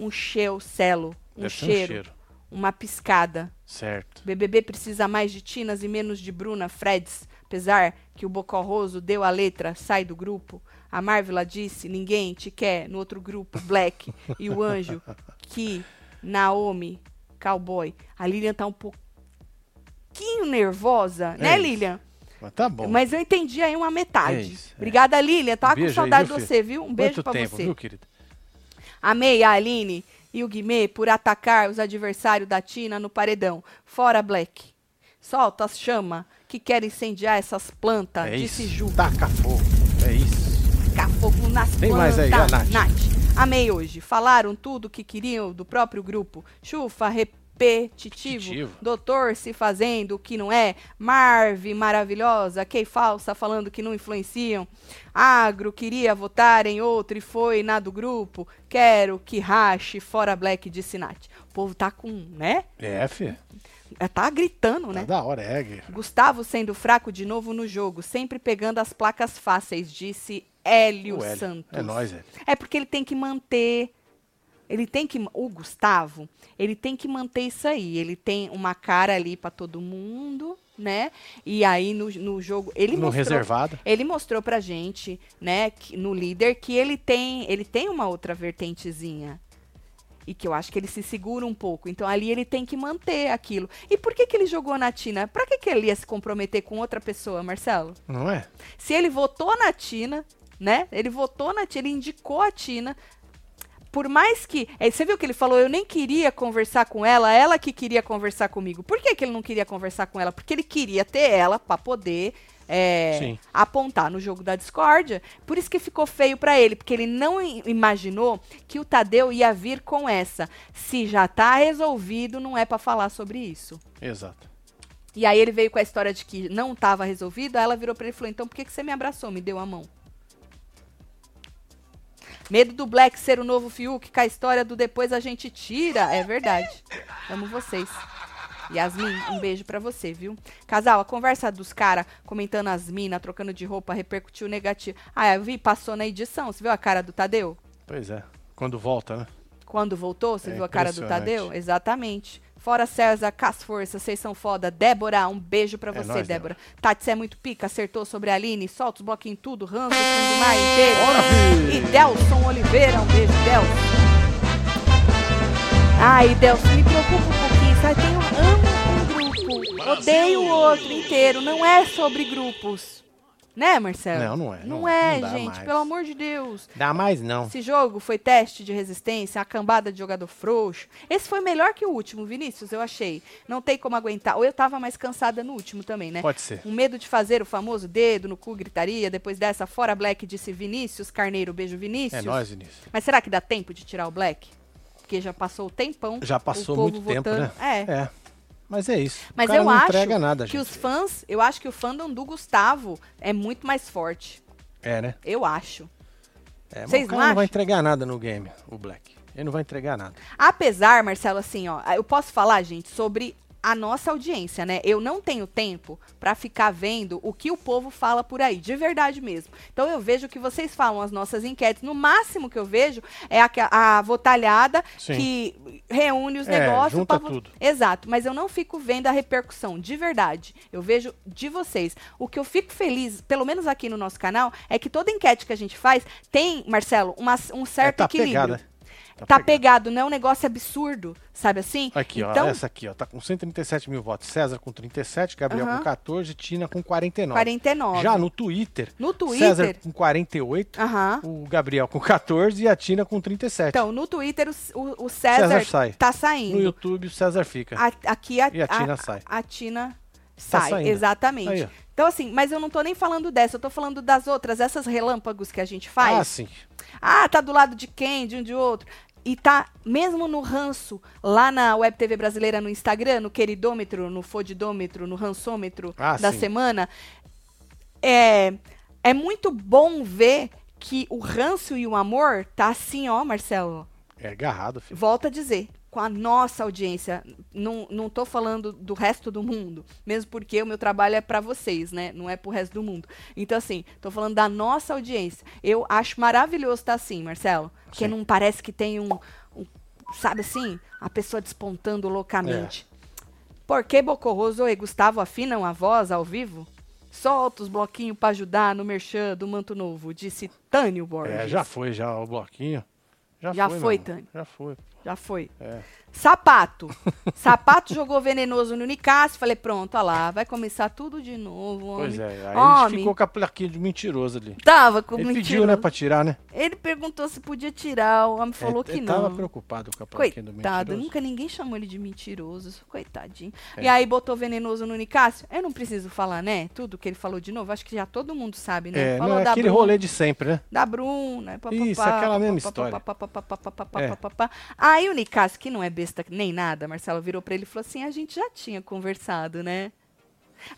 um cheiro, celo, um Deve ser cheiro, uma piscada. Certo. BBB precisa mais de Tinas e menos de Bruna Freds, apesar que o Bocorroso deu a letra, sai do grupo. A Marvela disse, ninguém te quer, no outro grupo, Black. e o Anjo, que Naomi, cowboy. A Lilian tá um pouquinho nervosa, né, isso. Lilian? Mas tá bom. Mas eu entendi aí uma metade. É isso, é. Obrigada, Lilian. Tava com Beijo aí, saudade viu, de filho? você, viu? Um beijo Quanto pra tempo, você. viu, querida? Amei a Aline e o Guimê por atacar os adversários da Tina no paredão. Fora Black. Solta as chama que quer incendiar essas plantas, É disse isso. Ju. Taca fogo. É isso. Tacar fogo nas Tem plantas. mais aí, a Nath. Amei hoje. Falaram tudo o que queriam do próprio grupo. Chufa, repetitivo. Doutor se fazendo o que não é. Marve, maravilhosa. Kay falsa falando que não influenciam. Agro queria votar em outro e foi na do grupo. Quero que rache fora Black, disse Nath. O povo tá com, né? É, filho. É, Tá gritando, Tá né? da hora, é. Gustavo sendo fraco de novo no jogo, sempre pegando as placas fáceis, disse Hélio, Hélio. Santos. É nóis, Hélio. É porque ele tem que manter. Ele tem que. O Gustavo, ele tem que manter isso aí. Ele tem uma cara ali pra todo mundo, né? E aí no, no jogo. Ele No mostrou, reservado. Ele mostrou pra gente, né, que- no líder, que ele tem, ele tem uma outra vertentezinha. E que eu acho que ele se segura um pouco. Então ali ele tem que manter aquilo. E por que, que ele jogou na Tina? Pra que, que ele ia se comprometer com outra pessoa, Marcelo? Não é? Se ele votou na Tina, né? Ele votou na Tina, ele indicou a Tina. Por mais que. é, você viu que ele falou, eu nem queria conversar com ela, ela que queria conversar comigo. Por que, que ele não queria conversar com ela? Porque ele queria ter ela pra poder. é, apontar no jogo da discórdia. Por isso que ficou feio pra ele, porque ele não imaginou que o Tadeu ia vir com essa. Se já tá resolvido, não é pra falar sobre isso. Exato. E aí ele veio com a história de que não estava resolvido, aí ela virou pra ele e falou, então por que, que você me abraçou, me deu a mão? Medo do Black ser o novo Fiuk, com a história do depois a gente tira. É verdade. Amo vocês. Yasmin, um beijo pra você, viu? Casal, a conversa dos caras comentando as minas, trocando de roupa, repercutiu negativo. Ah, eu vi, passou na edição. Você viu a cara do Tadeu? Pois é. Quando volta, né? Quando voltou, você É viu a cara do. Tadeu? Exatamente. Fora César, Cas Força, vocês são foda. Débora, um beijo pra É você, nóis, Débora. Tati, você é muito pica, acertou sobre a Aline, solta os bloquinhos tudo, ranço, fundo do mar inteiro. Bora! E Delson Oliveira, um beijo, Delson. Ai, Delson, me preocupa um pouquinho, sabe? Um, amo um grupo, odeio o outro inteiro, não é sobre grupos. Né, Marcelo? Não, não é. Não, Não, é, não dá gente, mais. pelo amor de Deus. Dá mais não. Esse jogo foi teste de resistência, a cambada de jogador frouxo. Esse foi melhor que o último, Vinícius, eu achei. Não tem como aguentar. Ou eu tava mais cansada no último também, né? Pode ser. Um medo de fazer o famoso dedo no cu, gritaria. Depois dessa, fora Black, disse Vinícius. Carneiro, beijo, Vinícius. É nóis, Vinícius. Mas será que dá tempo de tirar o Black? Porque já passou o tempão. Já o passou povo muito tempo, votando. né? É. É. Mas é isso. Mas eu não acho entrega nada, que gente. os fãs, eu acho que o fandom do Gustavo é muito mais forte. É, né? Eu acho. É, mas Vocês o não não vai entregar nada no game, o Black. Ele não vai entregar nada. Apesar, Marcelo, assim, ó, eu posso falar, gente, sobre a nossa audiência, né? Eu não tenho tempo para ficar vendo o que o povo fala por aí, de verdade mesmo. Então eu vejo o que vocês falam, as nossas enquetes. No máximo que eu vejo é a, a votalhada Sim. que reúne os É, negócios. junta pra tudo. Exato, mas eu não fico vendo a repercussão, de verdade. Eu vejo de vocês. O que eu fico feliz, pelo menos aqui no nosso canal, é que toda enquete que a gente faz tem, Marcelo, uma- um certo É, tá equilíbrio. pegada. Tá pegado, não é um negócio absurdo, sabe assim? Aqui, então, ó, essa aqui, ó, tá com 137 mil votos. César com 37, Gabriel com 14, Tina com 49. 49. Já no Twitter, No César Twitter. com 48, Aham. o Gabriel com 14 e a Tina com 37. Então, no Twitter, o, o- César, César sai. tá no saindo. YouTube, o César fica. A- aqui a, E a Tina sai. A Tina Tá sai, saindo. exatamente. Aí, então, assim, mas eu não tô nem falando dessa, eu tô falando das outras, essas relâmpagos que a gente faz. Ah, sim. Ah, tá do lado de quem, de um de outro. E tá, mesmo no ranço, lá na Web TV Brasileira no Instagram, no queridômetro, no fodidômetro, no rançômetro Ah, da sim. semana, é, é muito bom ver que o ranço e o amor tá assim, ó, Marcelo. É agarrado, filho. Volto a dizer, com a nossa audiência. Não, não tô falando do resto do mundo, mesmo porque o meu trabalho é para vocês, né? Não é pro resto do mundo. Então, assim, tô falando da nossa audiência. Eu acho maravilhoso estar assim, Marcelo. Porque Sim. não parece que tem um, um- Sabe assim? A pessoa despontando loucamente. Por que Bocorroso e Gustavo afinam a voz ao vivo? Solta os bloquinhos pra ajudar no merchan do Manto Novo, disse Tânio Borges. É, já foi já o bloquinho. Já, Já foi, foi. Tânia. Já foi. Já foi. É. Sapato. Sapato jogou venenoso no Nicasso. Falei, pronto, olha lá, vai começar tudo de novo, homem. Pois é. Aí Homem. ficou com a plaquinha de mentiroso ali. Tava com Ele mentiroso. pediu, né, pra tirar, né? Ele perguntou se podia tirar, o homem falou É, que ele não. tava preocupado com a plaquinha do Coitado, mentiroso. nunca ninguém chamou ele de mentiroso, coitadinho. É. E aí botou venenoso no Nicásio. Eu não preciso falar, né? Tudo que ele falou de novo, acho que já todo mundo sabe, né? É, falou não, é aquele Bruna, rolê de sempre, né? da Bruna, papapá, Isso, aquela mesma história. É. Aí o Nicásio, que não é besta nem nada, Marcelo virou pra ele e falou assim: a gente já tinha conversado, né?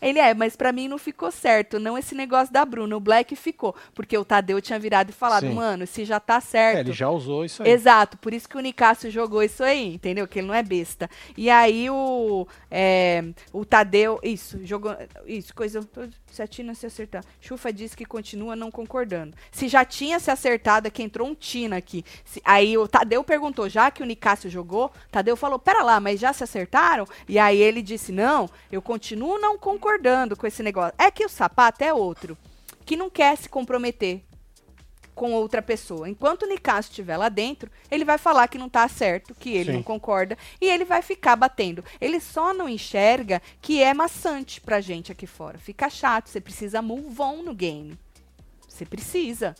Ele é, mas pra mim não ficou certo, não esse negócio da Bruna. O Black ficou, porque o Tadeu tinha virado e falado, Sim. mano, se já tá certo. É, ele já usou isso aí. Exato, por isso que o Nicásio jogou isso aí, entendeu? Que ele não é besta. E aí o, é, o Tadeu, isso, jogou, isso, coisa, se a Tina se acertar. Chufa disse que continua não concordando. Se já tinha se acertado, é que entrou um Tina aqui. Se- aí o Tadeu perguntou, já que o Nicásio jogou, Tadeu falou, pera lá, mas já se acertaram? E aí ele disse, não, eu continuo não concordando com esse negócio. É que o sapato é outro, que não quer se comprometer com outra pessoa. Enquanto o Nicásio estiver lá dentro, ele vai falar que não tá certo, que ele Sim. não concorda, e ele vai ficar batendo. Ele só não enxerga que é maçante pra gente aqui fora. Fica chato, você precisa move on no game. Você precisa.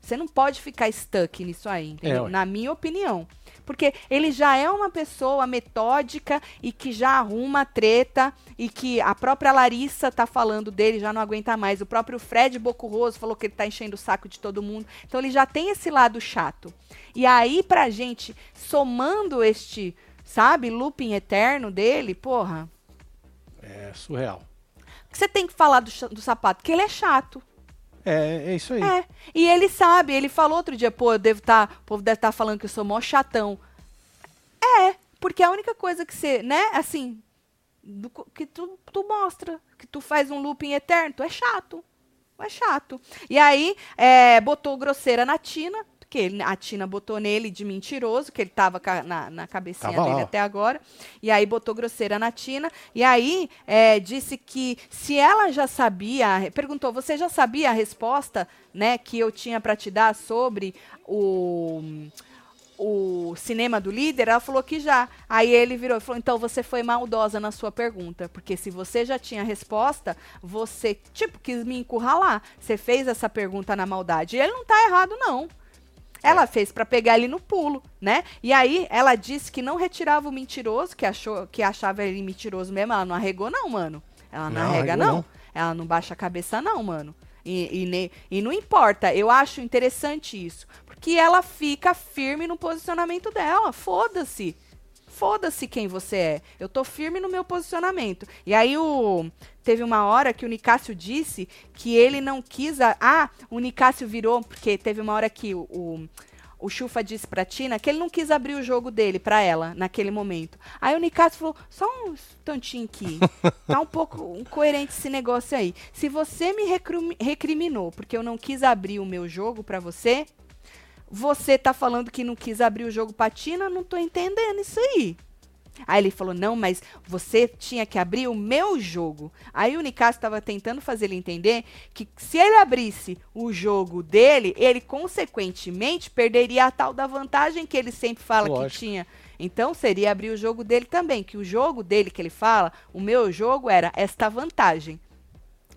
Você não pode ficar stuck nisso aí, entendeu? ué. Na minha opinião. Porque ele já é uma pessoa metódica e que já arruma treta e que a própria Larissa tá falando dele, já não aguenta mais. O próprio Fred Bocurroso falou que ele tá enchendo o saco de todo mundo. Então ele já tem esse lado chato. E aí, pra gente, somando este, sabe, looping eterno dele, porra, É surreal. o que você tem que falar do, do sapato? Que ele é chato. É, é isso aí. É. E ele sabe, ele falou outro dia, pô, eu devo estar. o povo deve estar falando que eu sou mó chatão. É, porque a única coisa que você, né, assim, do que tu, tu mostra, que tu faz um looping eterno, tu é chato. É chato. E aí, é, botou grosseira na Tina, ele- a Tina botou nele de mentiroso, que ele tava na, na cabecinha Tava lá, dele ó. até agora. E aí botou grosseira na Tina. E aí é, disse que se ela já sabia, perguntou, você já sabia a resposta, né, que eu tinha para te dar sobre o o cinema do líder, ela falou que já. Aí ele virou e falou: então você foi maldosa na sua pergunta. Porque se você já tinha resposta, você, tipo, quis me encurralar. Você fez essa pergunta na maldade. E ele não tá errado, não. Ela fez pra pegar ele no pulo, né? E aí ela disse que não retirava o mentiroso, que achou que achava ele mentiroso mesmo. Ela não arregou, não, mano. Ela não, Não, arrega, não. não. Ela não baixa a cabeça, não, mano. E, e, ne- e não importa, eu acho interessante isso. Porque ela fica firme no posicionamento dela. Foda-se. Foda-se quem você é. Eu tô firme no meu posicionamento. E aí o. Teve uma hora que o Nicásio disse que ele não quis. A, ah, o Nicásio virou, porque teve uma hora que o. o o Chufa disse pra Tina que ele não quis abrir o jogo dele pra ela naquele momento. Aí o Nicasso falou: só um tantinho aqui. tá um pouco incoerente esse negócio aí. Se você me recriminou porque eu não quis abrir o meu jogo pra você, você tá falando que não quis abrir o jogo pra Tina, não tô entendendo isso aí. Aí ele falou: não, mas você tinha que abrir o meu jogo. Aí o Nicasso estava tentando fazer ele entender que se ele abrisse o jogo dele, ele consequentemente perderia a tal da vantagem que ele sempre fala que Lógico. tinha. Então seria abrir o jogo dele também, que o jogo dele que ele fala, o meu jogo era esta vantagem.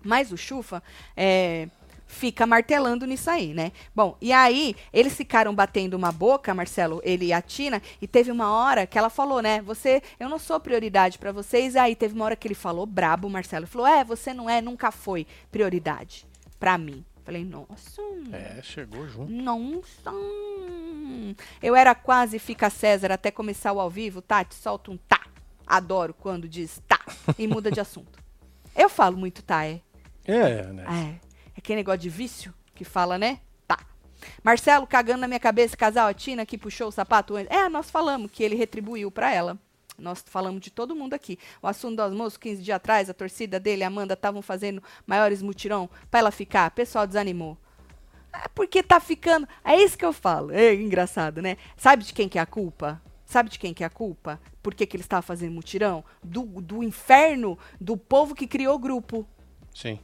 Mas o Chufa é, fica martelando nisso aí, né? Bom, e aí eles ficaram batendo uma boca, Marcelo, ele e a Tina, e teve uma hora que ela falou, né? Você, eu não sou prioridade pra vocês. Aí teve uma hora que ele falou brabo, Marcelo, falou: "É, você não é, nunca foi prioridade pra mim". Falei: "Nossa". É, chegou junto. Nossa! Eu era quase fica César até começar o ao vivo, Tati, solta um tá. Adoro quando diz tá e muda de assunto. Eu falo muito tá, é. É, né? É. É aquele negócio de vício que fala, né? Tá. Marcelo cagando na minha cabeça, casal, a Tina que puxou o sapato antes. É, nós falamos que ele retribuiu pra ela. Nós falamos de todo mundo aqui. O assunto dos moços, 15 dias atrás, a torcida dele, a Amanda, estavam fazendo maiores mutirão pra ela ficar. O pessoal desanimou. É porque tá ficando. É isso que eu falo. É engraçado, né? Sabe de quem que é a culpa? Sabe de quem que é a culpa? Por que, que eles fazendo mutirão? Do, do inferno do povo que criou o grupo. Sim.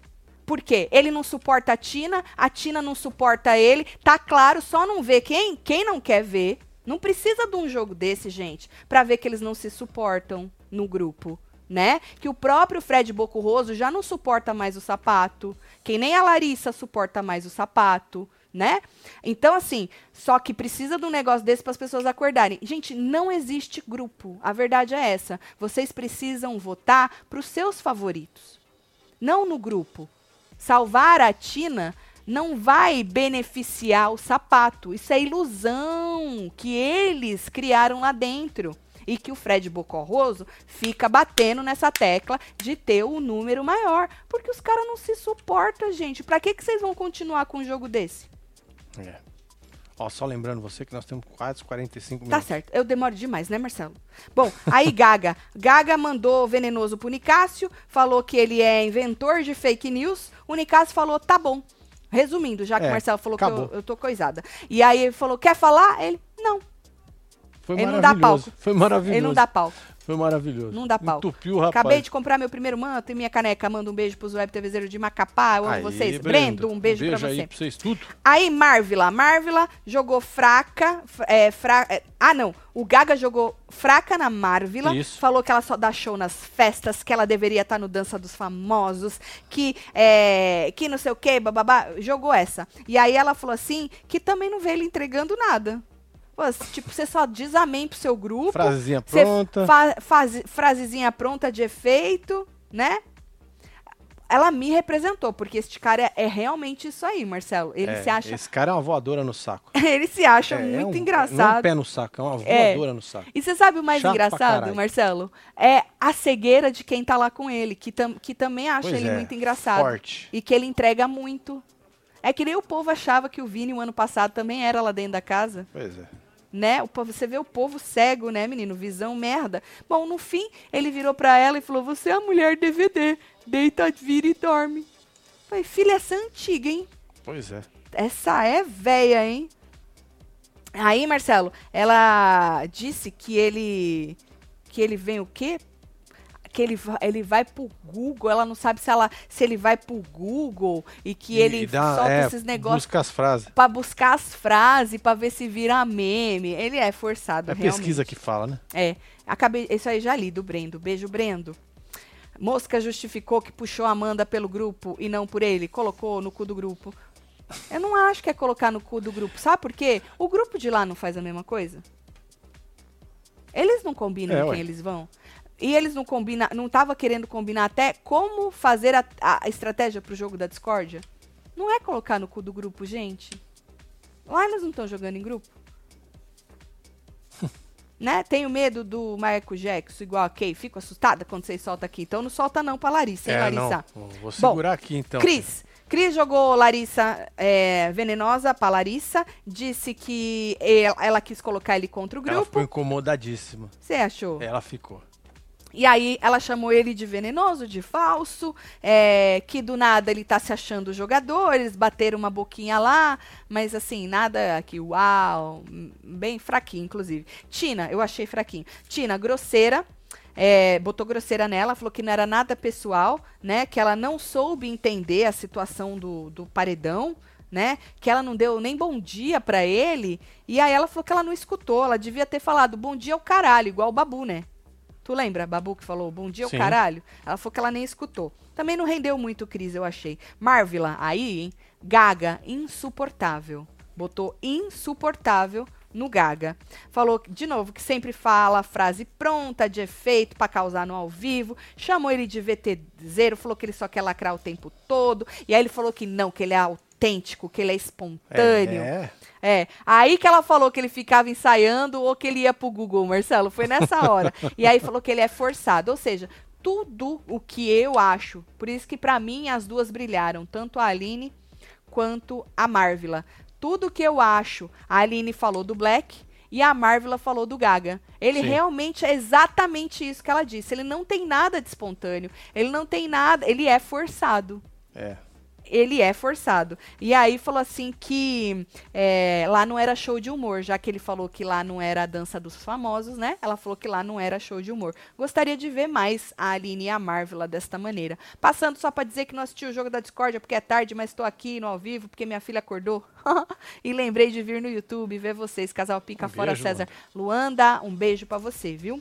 Por quê? Ele não suporta a Tina, a Tina não suporta ele. Tá claro, só não vê quem? Quem não quer ver. Não precisa de um jogo desse, gente, pra ver que eles não se suportam no grupo, né? Que o próprio Fred Bocurroso já não suporta mais o sapato, que nem a Larissa suporta mais o sapato, né? Então, assim, só que precisa de um negócio desse para as pessoas acordarem. Gente, não existe grupo. A verdade é essa. Vocês precisam votar para os seus favoritos não no grupo. Salvar a Tina não vai beneficiar o sapato. Isso é ilusão que eles criaram lá dentro. E que o Fred Bocorroso fica batendo nessa tecla de ter o número maior. Porque os caras não se suportam, gente. Pra que, que vocês vão continuar com um jogo desse? É. Ó, só lembrando você que nós temos quase 45 Tá minutos. certo. Eu demoro demais, né, Marcelo? Bom, aí Gaga. Gaga mandou venenoso pro Nicásio, falou que ele é inventor de fake news. O Nicásio falou, tá bom. Resumindo, já que É, o Marcelo falou acabou. que eu, eu tô coisada. E aí ele falou, quer falar? Ele, não. Foi Ele não dá maravilhoso. palco. Foi maravilhoso. Ele não dá palco. Foi maravilhoso. Não dá palco. Entupiu rapaz. Acabei de comprar meu primeiro manto e minha caneca. Manda um beijo pros web TVzeiros de Macapá. Eu amo Aí, vocês. Brendo, Brendo, um beijo, pra aí você. pra vocês tudo. Aí, Marvila. Marvila jogou fraca. É, fra- é, ah, não. O Gaga jogou fraca na Marvila. Isso. Falou que ela só dá show nas festas, que ela deveria estar no Dança dos Famosos, que, é, que não sei o que, bababá. Jogou essa. E aí ela falou assim que também não vê ele entregando nada. Pô, tipo, você só diz amém pro seu grupo. Frasezinha pronta. fa- faz- frasezinha pronta de efeito, né? Ela me representou, porque este cara é, é realmente isso aí, Marcelo. Ele É, se acha, Esse cara é uma voadora no saco. ele se acha É, é muito um- Não é um engraçado. pé no saco, é uma É. voadora no saco. E você sabe o mais Chato engraçado. Marcelo? É a cegueira de quem tá lá com ele, que, tam- que também acha Pois ele é, muito engraçado. Forte. E que ele entrega muito. É que nem o povo achava que o Vini, o ano passado, também era lá dentro da casa. Pois é. Né? O povo, você vê o povo cego, né, menino? Visão merda. Bom, no fim, ele virou pra ela e falou: Você é a mulher DVD. Deita, vira e dorme. Falei, filha, essa é antiga, hein? Pois é. Essa é velha, hein? Aí, Marcelo, ela disse que ele. Que ele vem o quê? Que ele, ele vai pro Google, ela não sabe se, ela, se ele vai pro Google e que E- ele dá- solta é, esses negócios Busca as frases. pra buscar as frases, pra ver se vira meme. Ele é forçado, É realmente. pesquisa que fala, né? É. Acabei, isso aí já li do Brendo. Beijo, Brendo. Mosca justificou que puxou a Amanda pelo grupo e não por ele. Colocou no cu do grupo. Eu não acho que é colocar no cu do grupo. Sabe por quê? O grupo de lá não faz a mesma coisa. Eles não combinam É, quem ué. eles vão. E eles não combinam, não tava querendo combinar até como fazer a, a estratégia pro jogo da discórdia. Não é colocar no cu do grupo, gente. Lá eles não estão jogando em grupo. né? Tenho medo do Michael Jackson igual a Kay. Fico assustada quando vocês soltam aqui. Então não solta não pra Larissa, hein, é, Larissa? não. Vou segurar aqui então. Cris, Cris jogou Larissa é, venenosa pra Larissa. Disse que ela, ela quis colocar ele contra o Ela ficou grupo. incomodadíssima. Você achou? Ela ficou. E aí ela chamou ele de venenoso, de falso, é, que do nada ele tá se achando jogador, eles bateram uma boquinha lá, mas assim, nada que uau, bem fraquinho, inclusive. Tina, eu achei fraquinho. Tina, grosseira, é, botou grosseira nela, falou que não era nada pessoal, né? Que ela não soube entender a situação do, do paredão, né? Que ela não deu nem bom dia pra ele. E aí ela falou que ela não escutou, ela devia ter falado bom dia ao caralho, igual o Babu, né? Tu lembra, Babu, que falou bom dia ao Sim. caralho? Ela falou que ela nem escutou. Também não rendeu muito, Cris, eu achei. Marvila, aí, hein? Gaga, insuportável. Botou insuportável no Gaga. Falou, de novo, que sempre fala frase pronta, de efeito, pra causar no ao vivo. Chamou ele de VTZero, falou que ele só quer lacrar o tempo todo. E aí ele falou que não, que ele é autêntico, que ele é espontâneo. É. É, aí que ela falou que ele ficava ensaiando ou que ele ia pro Google, Marcelo, foi nessa hora. e aí falou que ele é forçado, ou seja, tudo o que eu acho. Por isso que pra mim as duas brilharam, tanto a Aline quanto a Marvila. Tudo que eu acho, a Aline falou do Black e a Marvila falou do Gaga. Ele Sim. realmente é exatamente isso que ela disse. Ele não tem nada de espontâneo, ele não tem nada, ele é forçado É. ele é forçado. E aí falou assim que é, lá não era show de humor, já que ele falou que lá não era a dança dos famosos, né? Ela falou que lá não era show de humor. Gostaria de ver mais a Aline e a Marvila desta maneira. Passando só pra dizer que não assisti o jogo da Discord porque é tarde, mas estou aqui no ao vivo porque minha filha acordou. e lembrei de vir no YouTube ver vocês, casal Pica Um Fora beijo, César. Luanda, um beijo pra você, viu?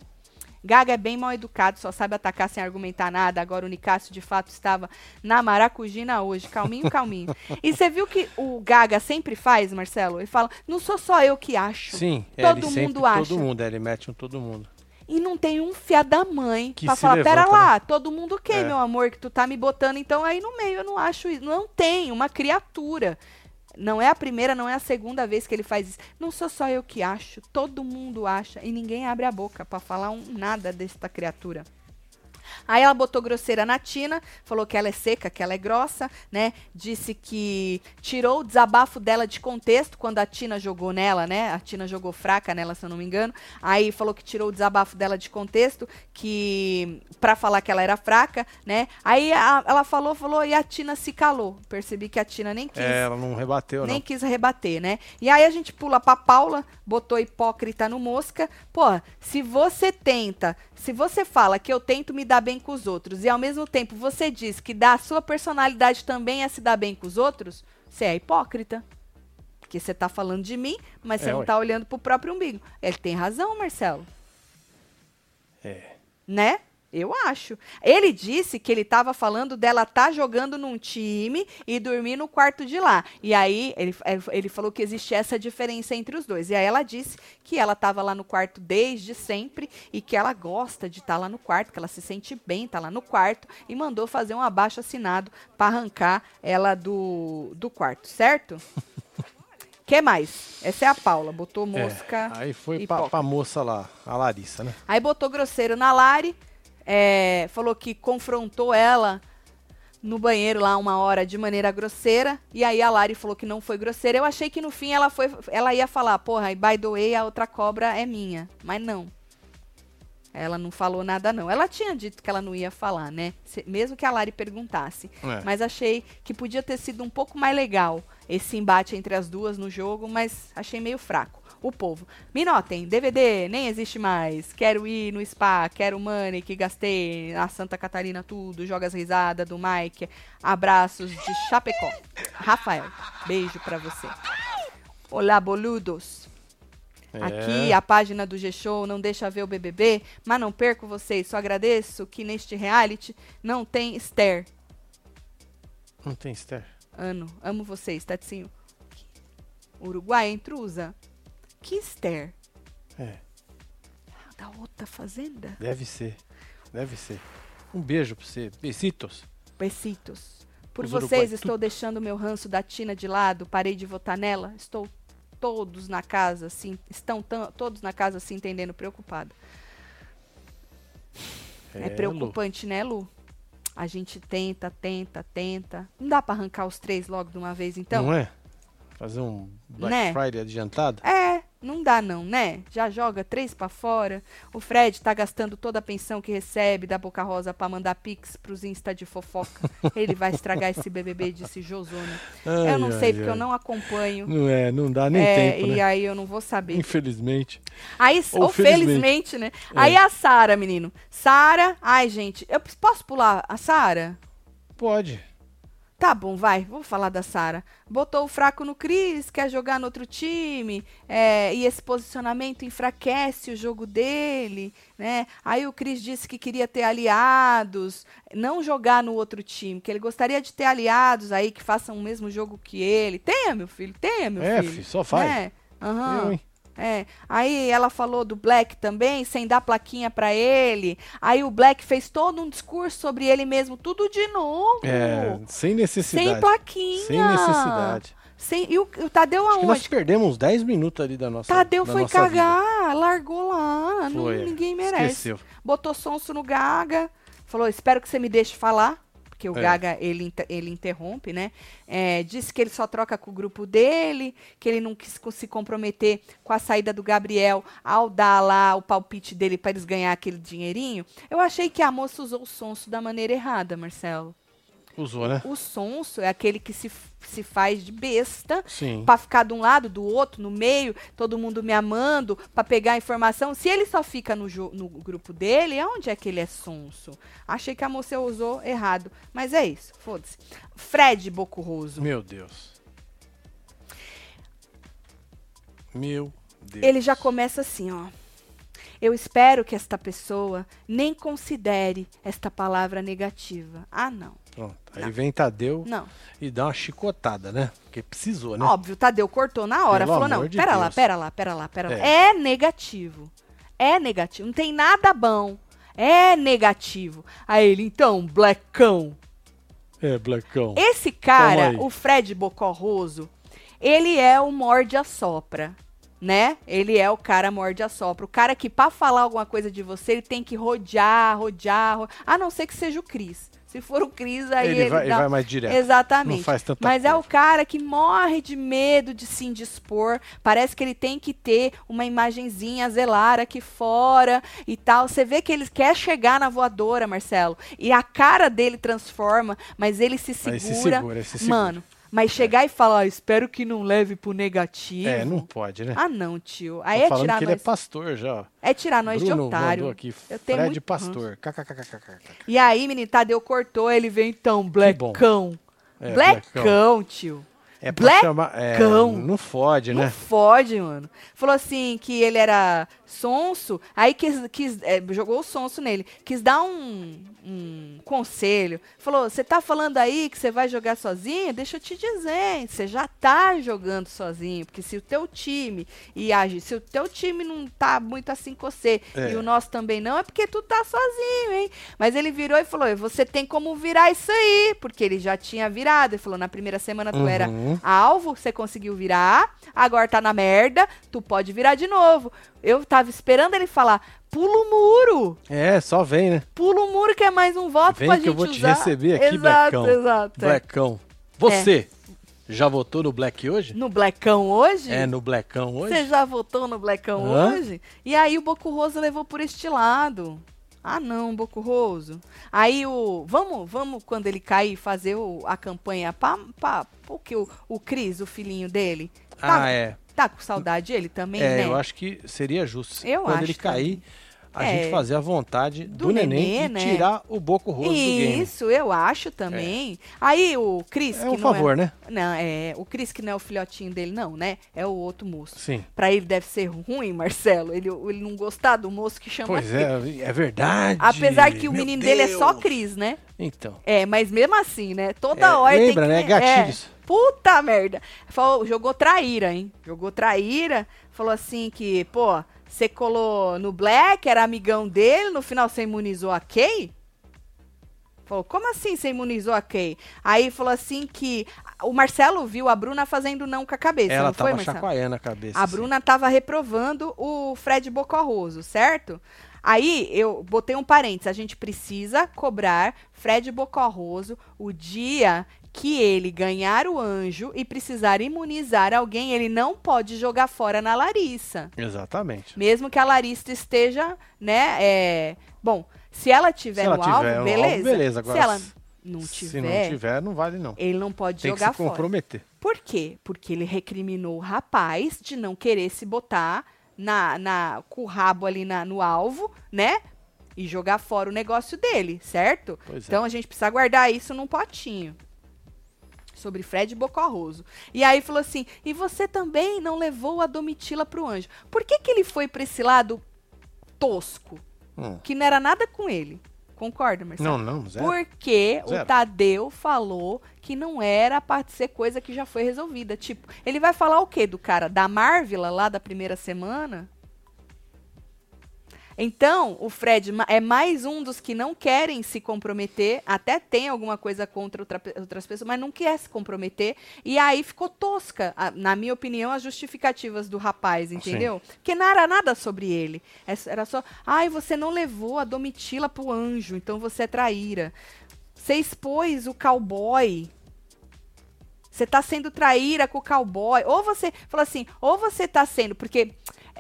Gaga é bem mal educado, só sabe atacar sem argumentar nada. Agora o Nicásio de fato estava na maracujina hoje. Calminho, calminho. e você viu que o Gaga sempre faz, Marcelo? Ele fala, não sou só eu que acho. Sim, é, Todo mundo sempre, acha. Todo mundo, é, ele mete um todo mundo. E não tem um fia da mãe Que pra falar, pera levanta, lá, todo mundo o quê, É. meu amor, que tu tá me botando então aí no meio. Eu não acho isso. Não tem, uma criatura. Não é a primeira, não é a segunda vez que ele faz isso. Não sou só eu que acho, todo mundo acha e ninguém abre a boca pra falar um nada desta criatura. Aí ela botou grosseira na Tina, falou que ela é seca, que ela é grossa, né? Disse que tirou o desabafo dela de contexto quando a Tina jogou nela, né? A Tina jogou fraca nela, se eu não me engano. Aí falou que tirou o desabafo dela de contexto, que pra falar que ela era fraca, né? Aí a- ela falou, falou e a Tina se calou. Percebi que a Tina nem quis É, ela não rebateu, nem não. quis rebater, né? E aí a gente pula pra Paula, botou hipócrita no mosca. Pô, se você tenta, se você fala que eu tento me dar bem com os outros e ao mesmo tempo você diz que da sua personalidade também é se dar bem com os outros, você é hipócrita. Porque você tá falando de mim, mas você É, não ué. tá olhando pro próprio umbigo. Ele tem razão, Marcelo É. né? Eu acho. Ele disse que ele estava falando dela estar jogando num time e dormir no quarto de lá. E aí ele, ele falou que existe essa diferença entre os dois. E aí ela disse que ela estava lá no quarto desde sempre e que ela gosta de estar lá no quarto, que ela se sente bem, tá lá no quarto e mandou fazer um abaixo assinado para arrancar ela do, do quarto, certo? que mais? Essa é a Paula, botou mosca. É, Aí foi pra, pra moça lá, a Larissa, né? Aí botou grosseiro na Lari, é, falou que confrontou ela no banheiro lá uma hora de maneira grosseira, e aí a Lari falou que não foi grosseira. Eu achei que no fim ela foi, ela ia falar, porra, e by the way, a outra cobra é minha, mas não. Ela não falou nada não. Ela tinha dito que ela não ia falar, né? Se- mesmo que a Lari perguntasse. É. Mas achei que podia ter sido um pouco mais legal esse embate entre as duas no jogo, mas achei meio fraco. O povo. Me notem, DVD nem existe mais. Quero ir no spa, quero money que gastei na Santa Catarina tudo. Joga as risadas do Mike. Abraços de Chapecó. Rafael, beijo pra você. Olá, boludos. É. Aqui a página do G-Show não deixa ver o BBB, mas não perco vocês. Só agradeço que neste reality não tem Esther. Não tem Esther. Ano, amo vocês, Tatinho. Uruguai intrusa. Que Esther? É, Da outra fazenda? deve ser. Deve ser. Um beijo pra você. Besitos. Besitos. Por Os vocês, Uruguai, estou deixando meu ranço da Tina de lado. Parei de votar nela. Estou todos na casa, assim, estão todos na casa se entendendo preocupado. É, Lu. preocupante, né, Lu? A gente tenta, tenta, tenta. Não dá pra arrancar os três logo de uma vez, então? Não é? Fazer um Black Né? Friday adiantado? É, não dá não, né? Já joga três pra fora. O Fred tá gastando toda a pensão que recebe da Boca Rosa pra mandar pix pros Insta de fofoca. Ele vai estragar esse BBB, disse Josona. Ai, eu não ai, sei, porque ai. eu não acompanho. Não é, não dá nem É, tempo, e né? aí eu não vou saber. Infelizmente. Aí, Ou ou felizmente, né? Aí a Sara, menino. Sara, ai, gente, eu posso pular a Sara? Pode. Tá bom, vai, vou falar da Sara. Botou o fraco no Cris, quer jogar no outro time, é, e esse posicionamento enfraquece o jogo dele, né? Aí o Cris disse que queria ter aliados, não jogar no outro time, que ele gostaria de ter aliados aí que façam o mesmo jogo que ele. Tenha, meu filho, tenha, meu É, filho. fi, só faz. É, aham. Eu, hein? É, aí ela falou do Black também, sem dar plaquinha pra ele. Aí o Black fez todo um discurso sobre ele mesmo, tudo de novo. É, sem necessidade. sem plaquinha. Sem necessidade. Sem, e o, o Tadeu que nós aonde? perdemos uns 10 minutos ali da nossa Tadeu da foi nossa vida. cagar, largou lá. não- Foi. ninguém merece. Esqueceu. Botou sonso no Gaga. Falou, espero que você me deixe falar. Porque o É. Gaga, ele, ele interrompe, né? É, disse que ele só troca com o grupo dele, que ele não quis se comprometer com a saída do Gabriel ao dar lá o palpite dele para eles ganhar aquele dinheirinho. Eu achei que a moça usou o sonso da maneira errada, Marcelo. Usou, né? O sonso é aquele que se, se faz de besta. Pra ficar de um lado, do outro, no meio, todo mundo me amando, pra pegar informação. Se ele só fica no, no grupo dele, aonde é que ele é sonso? Achei que a moça usou errado. Mas é isso, foda-se. Fred Bocurroso. Meu Deus. Meu Deus. Ele já começa assim, ó. Eu espero que esta pessoa nem considere esta palavra negativa. Ah, não. Pronto. Aí vem Tadeu Não. e dá uma chicotada, né? Porque precisou, né? Óbvio, Tadeu cortou na hora. Pelo falou, não, de pera lá, Deus. pera lá, pera lá, pera lá. É. É negativo. É negativo. Não tem nada bom. É negativo. Aí ele, então, Blackão. É, Blackão. Esse Toma cara, o Fred Bocorroso, ele é o morde a sopra, né? Ele é o cara morde a sopra. O cara que pra falar alguma coisa de você, ele tem que rodear, rodear, ro... a não ser que seja o Cris. Se for o Cris, aí ele, ele, vai, ele dá- vai mais direto. Exatamente. Não faz tanta Mas é o coisa. cara que morre de medo de se indispor. Parece que ele tem que ter uma imagenzinha zelar aqui fora e tal. Você vê que ele quer chegar na voadora, Marcelo. E a cara dele transforma, mas ele se segura. Aí se segura, se segura. Mano, mas chegar e falar, "Ah, espero que não leve pro negativo. É, não pode, né? Ah, não, tio. Aí Tô é falando tirar que nós. ele é pastor já. É tirar nós Bruno de otário. aqui, Eu tenho Fred muito Pastor. KKKKK. E aí, menino, Tadeu cortou, ele vem então. Blackão. É, Blackão, tio. É pra Blackão. chamar. É, Cão. não fode, Não né? fode, mano. Falou assim que ele era sonso, aí quis, quis, é, jogou o sonso nele. Quis dar um, um conselho. Falou: você tá falando aí que você vai jogar sozinho? Deixa eu te dizer, você já tá jogando sozinho. Porque se o teu time e age, se o teu time não tá muito assim com você É. e o nosso também não, é porque tu tá sozinho, hein? Mas ele virou e falou: você tem como virar isso aí, porque ele já tinha virado. Ele falou: na primeira semana tu era Uhum. alvo, você conseguiu virar, agora tá na merda, tu pode virar de novo. Eu tava esperando ele falar, pula o muro, É, só vem, né? pula o muro que é mais um voto Vem pra que gente eu vou te usar. receber aqui, exato, Blackão. Exato, é. Blackão. Você já votou no Black hoje? No Blackão hoje? É, no Blackão hoje? Você já votou no Blackão Hã? hoje? E aí o Boco Roso levou por este lado. Ah, não, Boco Roso. Aí o. Vamos, vamos quando ele cair, fazer o- a campanha pra. pra porque o, o Cris, o filhinho dele. Tá, Ah, é. Tá com saudade ele também, É, né? eu acho que seria justo. Eu Quando acho ele cair, a É. gente fazer a vontade do, Do neném, nenê, e né? tirar o boco roso do game. Isso, eu acho também. Aí o Cris. É que um não favor, né? Não, é. O Cris, que não é o filhotinho dele, não, né? É o outro moço. Sim. Pra ele deve ser ruim, Marcelo. Ele, ele não gostar do moço que chama Pois é, é verdade. Apesar que o Meu menino dele é só Deus. Cris, né? Então. É, mas mesmo assim, né? Toda É, hora lembra, tem né? que... Gatilhos. Puta merda. Falou, jogou traíra, hein? Jogou traíra. Falou assim que, pô, você colou no Black, era amigão dele, no final você imunizou a Kay? Falou, como assim você imunizou a Kay? Aí falou assim que o Marcelo viu a Bruna fazendo não com a cabeça, Ela não foi, tava Marcelo? chacoalhando a cabeça. A assim. Bruna tava reprovando o Fred Bocorroso, certo? Aí eu botei um parênteses, a gente precisa cobrar Fred Bocorroso o dia que ele ganhar o anjo e precisar imunizar alguém, ele não pode jogar fora na Larissa. Exatamente. Mesmo que a Larissa esteja, né, é... Bom, se ela tiver Se ela no tiver alvo, no alvo, beleza. beleza. Se Agora, ela se- não Se tiver, não tiver, não vale não. ele não pode Tem que jogar se fora. comprometer. Por quê? Porque ele recriminou o rapaz de não querer se botar na, na, com o rabo ali na- no alvo, né? E jogar fora o negócio dele, certo? Pois é. Então a gente precisa guardar isso num potinho. Sobre Fred Bocorroso. E aí falou assim: e você também não levou a Domitila pro anjo. Por que, que ele foi pra esse lado tosco? Hum. Que não era nada com ele. Concorda, Marcelo? Não, não, zero. Porque o Zero. Tadeu falou que não era pra ser coisa que já foi resolvida. Tipo, ele vai falar o quê do cara? Da Marvila lá da primeira semana? Então, o Fred é mais um dos que não querem se comprometer, até tem alguma coisa contra outra outras pessoas, mas não quer se comprometer. E aí ficou tosca, a- na minha opinião, as justificativas do rapaz, entendeu? Porque não era nada sobre ele. É Era só, ai, você não levou a Domitila pro anjo, então você é traíra. Você expôs o cowboy. Você tá sendo traíra com o cowboy. Ou você. Falou assim, ou você tá sendo. Porque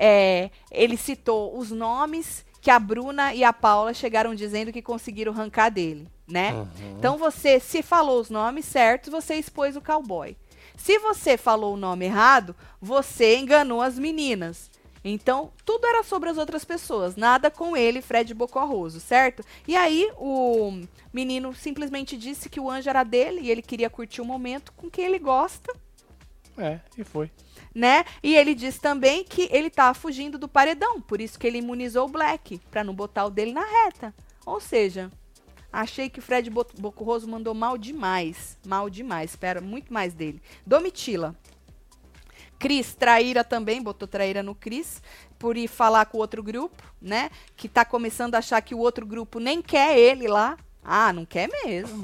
é, ele citou os nomes que a Bruna e a Paula chegaram dizendo que conseguiram arrancar dele, né? Uhum. Então você, se falou os nomes certos, você expôs o cowboy. Se você falou o nome errado, você enganou as meninas. Então, tudo era sobre as outras pessoas, nada com ele, Fred Bocorroso, certo? E aí, o menino simplesmente disse que o anjo era dele e ele queria curtir o momento com quem ele gosta, É, e foi. né? E ele disse também que ele tava fugindo do paredão, por isso que ele imunizou o Black, pra não botar o dele na reta. Ou seja, achei que Fred Bo- Bocorroso mandou mal demais, mal demais, espera muito mais dele. Domitila. Cris, traíra também, botou traíra no Cris, por ir falar com o outro grupo, né? Que tá começando a achar que o outro grupo nem quer ele lá. Ah, não quer mesmo.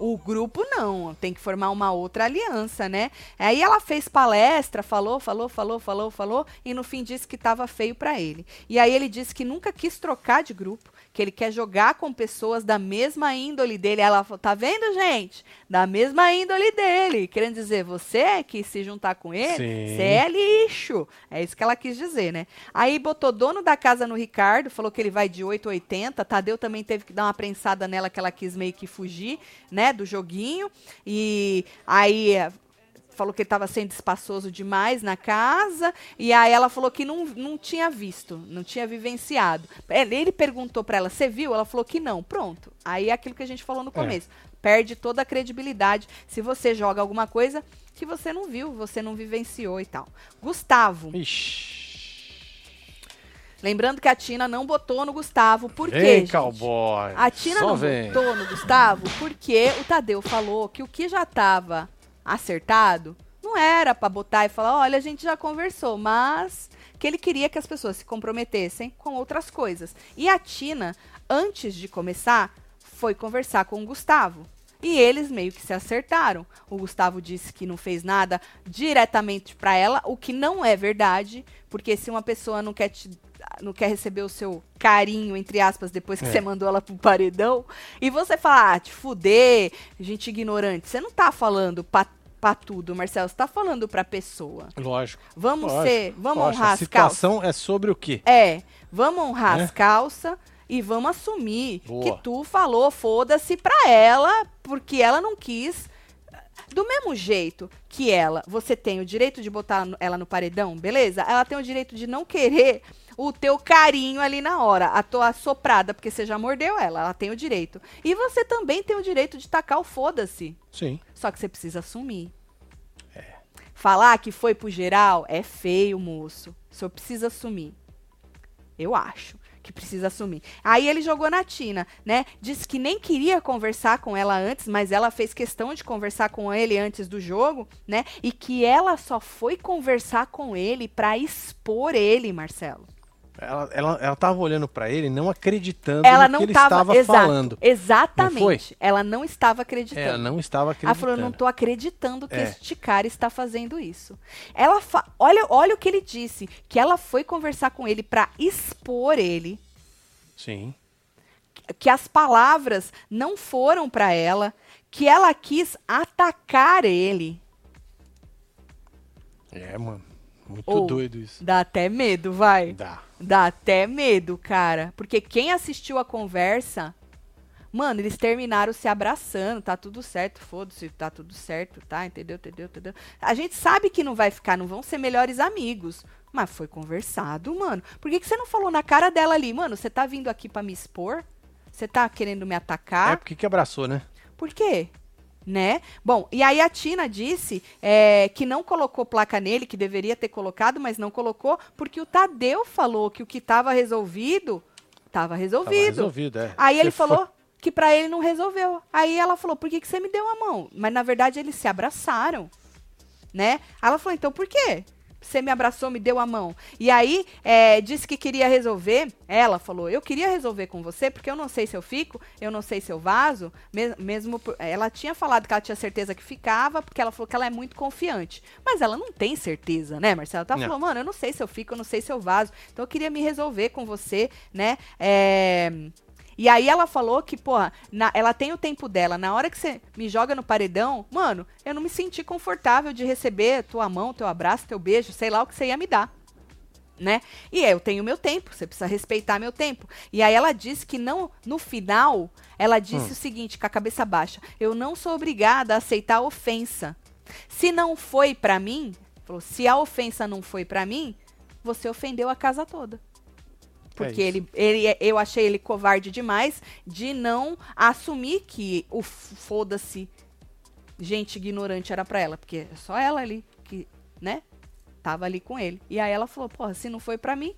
o grupo não, tem que formar uma outra aliança, né? Aí ela fez palestra, falou, falou, falou, falou, falou, e no fim disse que tava feio pra ele. E aí ele disse que nunca quis trocar de grupo, que ele quer jogar com pessoas da mesma índole dele. Ela falou, tá vendo, gente? Da mesma índole dele. Querendo dizer, você que se juntar com ele, você é lixo. É isso que ela quis dizer, né? Aí botou dono da casa no Ricardo, falou que ele vai de 8 a 80. Tadeu também teve que dar uma prensada nela que ela quis meio que fugir, né, do joguinho. E aí é, falou que ele estava sendo espaçoso demais na casa. E aí ela falou que não, não tinha visto, não tinha vivenciado. Ele ele perguntou para ela, você viu? Ela falou que não. Pronto. Aí é aquilo que a gente falou no começo. Perde toda a credibilidade se você joga alguma coisa que você não viu, você não vivenciou e tal. Gustavo. Ixi. Lembrando que a Tina não botou no Gustavo. Por quê, Vem, gente? cowboy. A Tina Só não vem. botou no Gustavo porque o Tadeu falou que o que já estava acertado não era pra botar e falar, olha, a gente já conversou, mas que ele queria que as pessoas se comprometessem com outras coisas. E a Tina, antes de começar, foi conversar com o Gustavo. E eles meio que se acertaram. O Gustavo disse que não fez nada diretamente pra ela, o que não é verdade, porque se uma pessoa não quer te não quer receber o seu carinho, entre aspas, depois que É. você mandou ela pro paredão, e você fala, ah, te fuder, gente ignorante, você não tá falando pra, pra tudo, Marcelo, você tá falando pra pessoa. Lógico. Vamos lógico, ser, vamos lógico. honrar A as calças. situação é sobre o quê? É, vamos honrar Né? as calças e vamos assumir Boa. que tu falou, foda-se pra ela, porque ela não quis. Do mesmo jeito que ela, você tem o direito de botar ela no paredão, beleza? Ela tem o direito de não querer o teu carinho ali na hora, a tua soprada, porque você já mordeu ela, ela tem o direito. E você também tem o direito de tacar o foda-se. Sim. Só que você precisa assumir. Falar que foi pro geral é feio, moço. O senhor precisa assumir. Eu acho que precisa assumir. Aí ele jogou na Tina, né? Disse que nem queria conversar com ela antes, mas ela fez questão de conversar com ele antes do jogo, né? E que ela só foi conversar com ele pra expor ele, Marcelo. Ela, ela, ela tava olhando pra ele, não acreditando Ela no não que ele tava, estava exato, falando. exatamente. Ela não estava acreditando. Ela não estava Ela acreditando. falou, eu não tô acreditando que É. este cara está fazendo isso. Ela fa- olha, olha o que ele disse, que ela foi conversar com ele pra expor ele, Sim. que as palavras não foram para ela, que ela quis atacar ele. É, mano. Muito Ou- doido isso. Dá até medo, vai. Dá. Dá até medo, cara. Porque quem assistiu a conversa, mano, eles terminaram se abraçando, tá tudo certo, foda-se, tá tudo certo, tá? Entendeu? Entendeu? Entendeu? A gente sabe que não vai ficar, não vão ser melhores amigos. Mas foi conversado, mano. Por que, que você não falou na cara dela ali, mano? Você tá vindo aqui pra me expor? Você tá querendo me atacar? É porque que abraçou, né? Por quê? Né? Bom, e aí a Tina disse é, que não colocou placa nele, que deveria ter colocado, mas não colocou, porque o Tadeu falou que o que estava resolvido estava Tava resolvido. resolvido, é. Aí Você ele foi- falou que pra ele não resolveu. Aí ela falou: por que, que você me deu a mão? Mas na verdade eles se abraçaram. Né? Aí ela falou: então por quê? Você me abraçou, me deu a mão. E aí, é, disse que queria resolver. Ela falou: Eu queria resolver com você, porque eu não sei se eu fico, eu não sei se eu vazo. mes- mesmo. por- ela tinha falado que ela tinha certeza que ficava, porque ela falou que ela é muito confiante. Mas ela não tem certeza, né, Marcela? Ela Não. falou: Mano, eu não sei se eu fico, eu não sei se eu vazo. Então eu queria me resolver com você, né? É. E aí ela falou que, porra, na- ela tem o tempo dela. Na hora que você me joga no paredão, mano, eu não me senti confortável de receber tua mão, teu abraço, teu beijo, sei lá o que você ia me dar. Né? E eu tenho meu tempo, você precisa respeitar meu tempo. E aí ela disse que não, no final, ela disse o seguinte, com a cabeça baixa: eu não sou obrigada a aceitar a ofensa. Se não foi pra mim, falou, se a ofensa não foi pra mim, você ofendeu a casa toda. Porque É ele, ele, é- eu achei ele covarde demais de não assumir que o foda-se gente ignorante era pra ela. Porque é só ela ali que, né, tava ali com ele. E aí ela falou, porra, se não foi pra mim,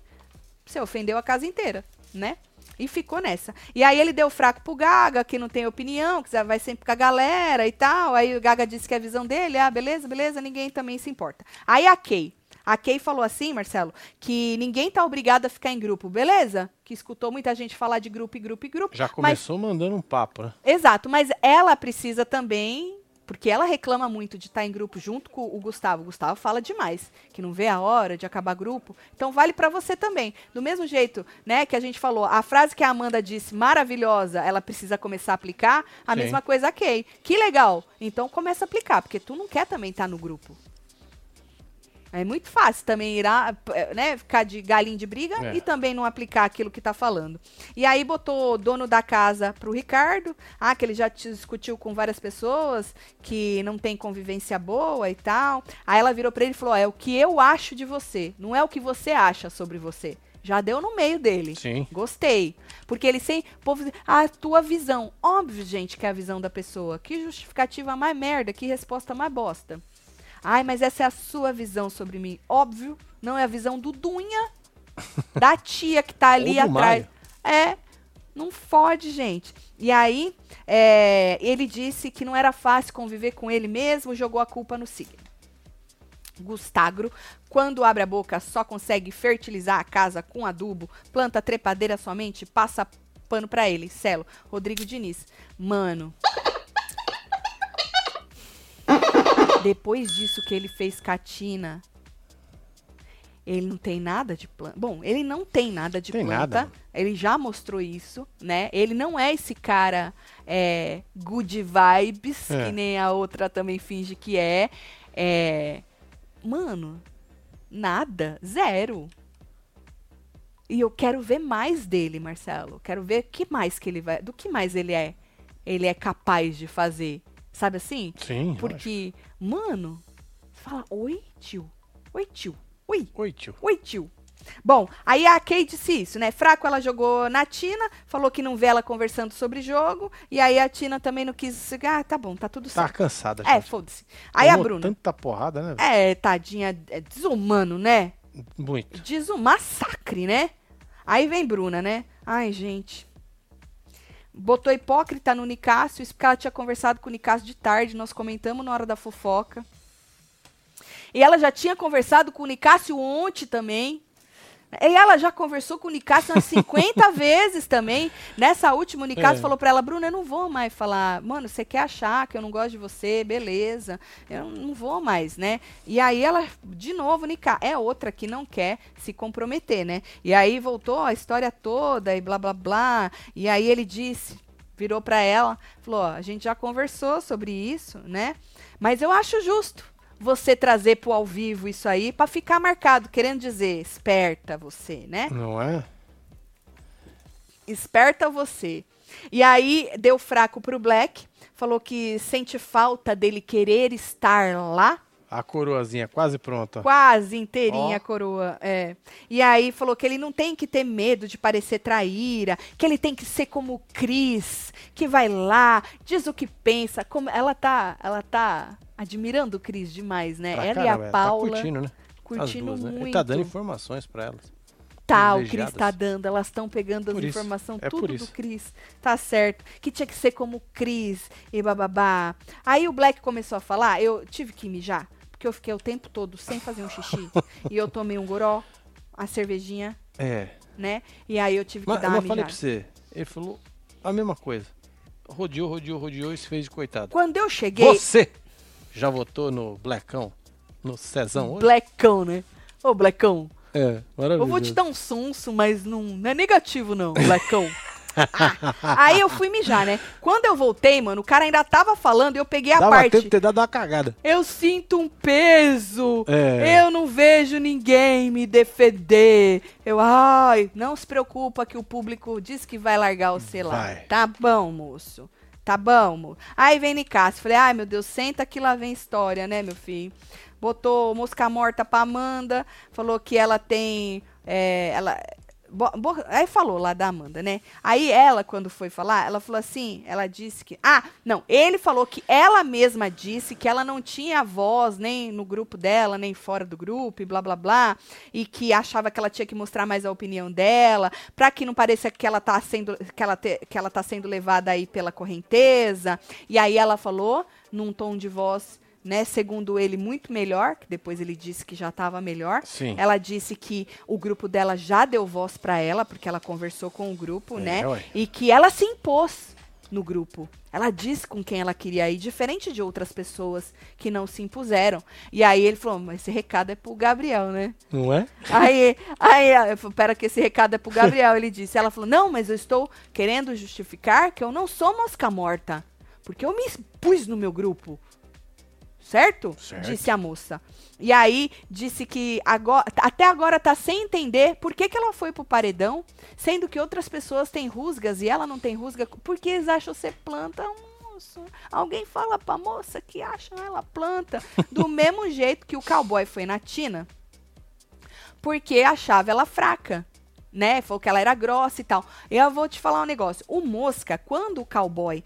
você ofendeu a casa inteira, né? E ficou nessa. E aí ele deu fraco pro Gaga, que não tem opinião, que vai sempre com a galera e tal. Aí o Gaga disse que é a visão dele. Ah, beleza, beleza, ninguém também se importa. Aí a Kay. A Kay falou assim, Marcelo, que ninguém tá obrigado a ficar em grupo, beleza? Que escutou muita gente falar de grupo e grupo e grupo. Já mas começou mandando um papo, né? Exato, mas ela precisa também, porque ela reclama muito de estar em grupo junto com o Gustavo. O Gustavo fala demais, que não vê a hora de acabar grupo. Então vale pra você também. Do mesmo jeito, né, que a gente falou, a frase que a Amanda disse, maravilhosa, ela precisa começar a aplicar, a Sim. mesma coisa a Kay. Que legal. Então começa a aplicar, porque tu não quer também estar no grupo. É muito fácil também ir, a- eh, né, ficar de galinho de briga É. e também não aplicar aquilo que tá falando. E aí botou o dono da casa pro Ricardo, ah, que ele já discutiu com várias pessoas, que não tem convivência boa e tal. Aí ela virou pra ele e falou: é o que eu acho de você, não é o que você acha sobre você. Já deu no meio dele. Sim. Gostei. Porque ele sem. o Povo, a tua visão. Óbvio, gente, que é a visão da pessoa. Que justificativa mais merda, que resposta mais bosta. Ai, mas essa é a sua visão sobre mim. Óbvio, não é a visão do Dunha, da tia que tá ali atrás. É, não fode, gente. E aí, é, ele disse que não era fácil conviver com ele mesmo, jogou a culpa no signo. Gustagro, quando abre a boca, só consegue fertilizar a casa com adubo, planta trepadeira somente, passa pano pra ele. Celo, Rodrigo Diniz. Mano. Depois disso que ele fez Catina, ele não tem nada de planta. Bom, ele não tem nada de Tem planta. nada. Ele já mostrou isso, né? Ele não é esse cara é, good vibes, É. que nem a outra também finge que é. É. Mano, nada. Zero. E eu quero ver mais dele, Marcelo. Quero ver que mais que ele vai. Do que mais ele é. Ele é capaz de fazer. Sabe assim? Sim. lógico. Porque, mano, você fala, oi, tio. Oi, tio. Oi, Oi, tio. Oi, tio. Bom, aí a Kay disse isso, né? Fraco ela jogou na Tina, falou que não vê ela conversando sobre jogo, e aí a Tina também não quis. Ah, tá bom, tá tudo Tá certo. cansada É, já. foda-se. Aí a Tomou Bruna. tanta porrada, né? É, tadinha, é desumano, né? Muito. Diz um massacre, né? Aí vem Bruna, né? Ai, gente. Botou hipócrita no Nicásio, isso porque ela tinha conversado com o Nicásio de tarde, nós comentamos na hora da fofoca. E ela já tinha conversado com o Nicásio ontem também. E ela já conversou com o Nicasso umas 50 vezes também. Nessa última, o Nicasso É. falou pra ela, Bruna, eu não vou mais falar, mano, você quer achar que eu não gosto de você, beleza. Eu não vou mais, né? E aí ela, de novo, Nicasso, é outra que não quer se comprometer, né? E aí voltou a história toda e blá, blá, blá. E aí ele disse, virou pra ela, falou, ó, a gente já conversou sobre isso, né? Mas eu acho justo você trazer pro ao vivo isso aí pra ficar marcado, querendo dizer, esperta você, né? Não é? Esperta você. E aí deu fraco pro Black, falou que sente falta dele querer estar lá, A coroazinha quase pronta. quase inteirinha Ó. a coroa, é. E aí falou que ele não tem que ter medo de parecer traíra, que ele tem que ser como o Cris, que vai lá, diz o que pensa, como ela tá, ela tá admirando o Cris demais, né? Pra ela e a é. Paula Tá curtindo, né? Curtindo duas, né? muito. Ele tá dando informações pra elas. Tá, o Cris tá dando, elas estão pegando as Por informações, é tudo do. Cris. Tá certo. Que tinha que ser como o Cris e bababá. Aí o Black começou a falar, eu tive que mijar, porque eu fiquei o tempo todo sem fazer um xixi. e eu tomei um goró, a cervejinha, É. né? E aí eu tive que Mas, dar mas uma eu falei pra você, ele falou a mesma coisa. Rodeou, rodeou, rodeou e se fez de coitado. Quando eu cheguei, Você já votou no Blackão? No Cezão hoje? Blackão, né? Ô, Blackão, É, maravilhoso. eu vou te dar um sonso, mas não, não é negativo não, Blackão. Ah, aí eu fui mijar, né? Quando eu voltei, mano, o cara ainda tava falando e eu peguei a Dava parte. tempo de ter dado uma cagada. Eu sinto um peso. É. Eu não vejo ninguém me defender. Eu, ai, não se preocupa que o público diz que vai largar você lá. Vai. Tá bom, moço. Tá bom. Aí vem Nicasso. Falei, ai, meu Deus, senta que lá vem história, né, meu filho? Botou mosca morta pra Amanda. Falou que ela tem. é, ela. Bo- bo- Aí falou lá da Amanda, né? Aí ela, quando foi falar, ela falou assim, ela disse que. Ah, não, ele falou que ela mesma disse que ela não tinha voz nem no grupo dela, nem fora do grupo, e blá blá blá. E que achava que ela tinha que mostrar mais a opinião dela, pra que não pareça que ela tá sendo, que ela te- que ela tá sendo levada aí pela correnteza. E aí ela falou, num tom de voz. Né, segundo ele, muito melhor, que depois ele disse que já estava melhor. Sim. Ela disse que o grupo dela já deu voz para ela, porque ela conversou com o grupo, É, né? ué. E que ela se impôs no grupo. Ela disse com quem ela queria ir, diferente de outras pessoas que não se impuseram. E aí ele falou, mas esse recado é pro Gabriel, né? Não é? Aí, aí, eu falei, pera que esse recado é pro Gabriel, ele disse. Ela falou, não, mas eu estou querendo justificar que eu não sou mosca morta, porque eu me pus no meu grupo. Certo? Certo. Disse a moça. E aí disse que agora, até agora tá sem entender por que, que ela foi pro paredão, sendo que outras pessoas têm rusgas e ela não tem rusga, porque eles acham ser planta. Moço, alguém fala pra moça que acham ela planta. Do mesmo jeito que o cowboy foi na Tina, porque achava ela fraca, né? Falou que ela era grossa e tal. Eu vou te falar um negócio. O Mosca, quando o cowboy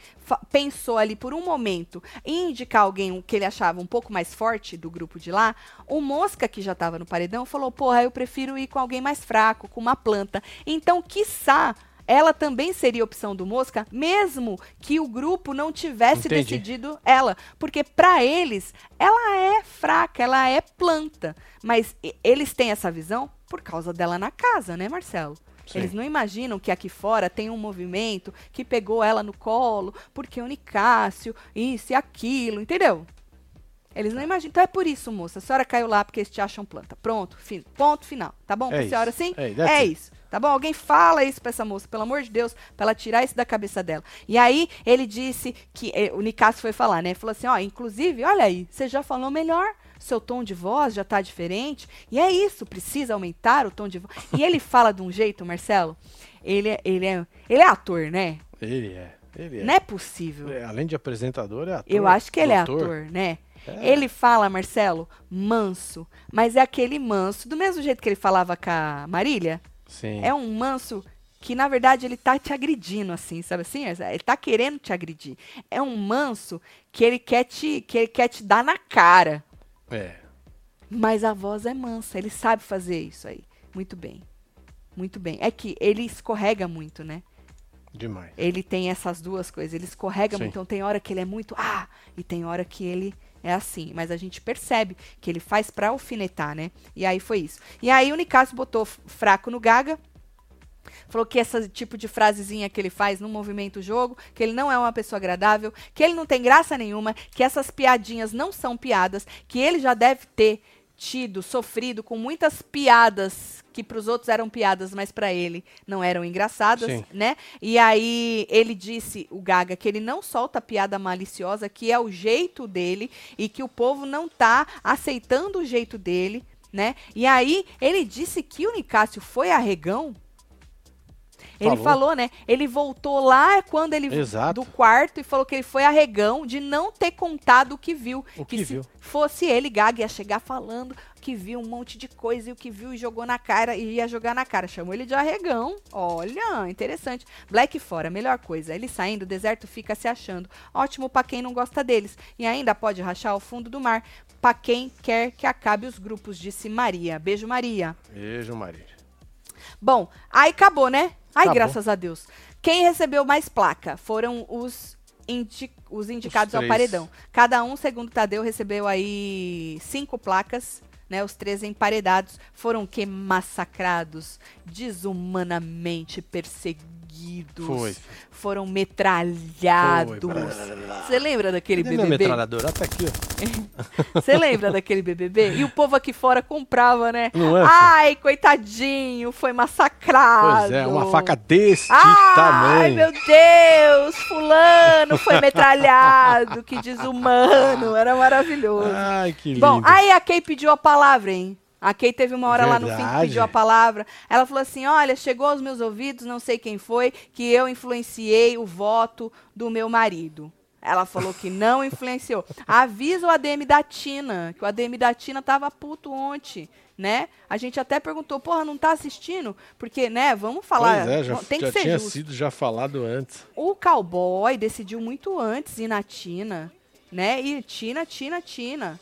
pensou ali por um momento em indicar alguém que ele achava um pouco mais forte do grupo de lá, o Mosca, que já tava no paredão, falou: porra, eu prefiro ir com alguém mais fraco, com uma planta. Então, quiçá. Ela também seria opção do Mosca, mesmo que o grupo não tivesse Entendi. decidido ela. Porque para eles, ela é fraca, ela é planta. Mas eles têm essa visão por causa dela na casa, né, Marcelo? Sim. Eles não imaginam que aqui fora tem um movimento que pegou ela no colo, porque o Nicásio, isso e aquilo, entendeu? Eles não imaginam. Então é por isso, moça. A senhora caiu lá porque eles te acham planta. Pronto, fim, ponto final. Tá bom É pra senhora assim? É, É isso. Tá bom? Alguém fala isso pra essa moça, pelo amor de Deus, pra ela tirar isso da cabeça dela. E aí ele disse que eh, o Nicásio foi falar, né? Falou assim: ó, inclusive, olha aí, você já falou melhor. Seu tom de voz já tá diferente. E é isso, precisa aumentar o tom de voz. E ele fala de um jeito, Marcelo. Ele, é- ele, é, ele é ator, né? Ele é. Ele é. Não é possível. É, Além de apresentador, é ator. Eu acho que ele é doutor. ator, né? É. Ele fala, Marcelo, manso, mas é aquele manso, do mesmo jeito que ele falava com a Marília, Sim. é um manso que, na verdade, ele tá te agredindo, assim, sabe assim? Ele tá querendo te agredir. É um manso que ele quer te, que ele quer te dar na cara. É. Mas a voz é mansa, ele sabe fazer isso aí. Muito bem. Muito bem. É que ele escorrega muito, né? Demais. Ele tem essas duas coisas. Ele escorrega Sim. muito. Então tem hora que ele é muito ah, e tem hora que ele é assim. Mas a gente percebe que ele faz pra alfinetar, né? E aí foi isso. E aí o Nicasso botou fraco no Gaga. Falou que esse tipo de frasezinha que ele faz no movimento jogo, que ele não é uma pessoa agradável, que ele não tem graça nenhuma, que essas piadinhas não são piadas, que ele já deve ter tido, sofrido com muitas piadas que para os outros eram piadas, mas para ele não eram engraçadas, Sim. né? E aí ele disse, o Gaga, que ele não solta piada maliciosa, que é o jeito dele e que o povo não tá aceitando o jeito dele, né? E aí ele disse que o Nicásio foi arregão. Ele Falou. falou, né? Ele voltou lá quando ele Exato. do quarto e falou que ele foi arregão de não ter contado o que viu. O que que se viu. fosse ele, Gaga, ia chegar falando que viu um monte de coisa e o que viu e jogou na cara e ia jogar na cara. Chamou ele de arregão. Olha, interessante. Black fora, melhor coisa. Ele saindo, o deserto fica se achando. Ótimo pra quem não gosta deles. E ainda pode rachar o fundo do mar. Pra quem quer que acabe os grupos, disse Maria. Beijo, Maria. Beijo, Maria. Bom, aí acabou, né? Ai, Acabou. graças a Deus. Quem recebeu mais placa foram os, indi- os indicados ao três. paredão. Cada um, segundo Tadeu, recebeu aí cinco placas, né? Os três emparedados foram que massacrados, desumanamente perseguidos, Foi. foram metralhados. Você lembra daquele Cadê BBB? metralhadora? Tá aqui, ó. Você lembra daquele BBB? E o povo aqui fora comprava, né? Não é, Ai, coitadinho, foi massacrado. Pois é, uma faca desse Ai, tamanho. meu Deus, fulano foi metralhado, que desumano, era maravilhoso. Ai, que lindo. Bom, aí a Kay pediu a palavra, hein? A Kay teve uma hora lá no fim que Verdade. pediu a palavra. Ela falou assim: olha, chegou aos meus ouvidos, não sei quem foi, que eu influenciei o voto do meu marido. Ela falou que não influenciou. Avisa o ADM da Tina, que o ADM da Tina tava puto ontem, né? A gente até perguntou, porra, não tá assistindo? Porque, né, vamos falar, é, já, tem já que ser tinha justo. sido já falado antes. O cowboy decidiu muito antes ir na Tina, né? E Tina, Tina, Tina.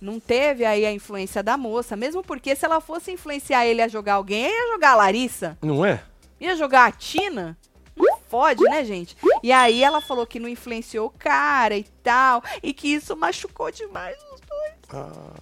Não teve aí a influência da moça, mesmo porque se ela fosse influenciar ele a jogar alguém, ia jogar a Larissa, Não é? ia jogar a Tina. Não fode, né, gente? E aí ela falou que não influenciou o cara e tal, e que isso machucou demais os dois. Ah,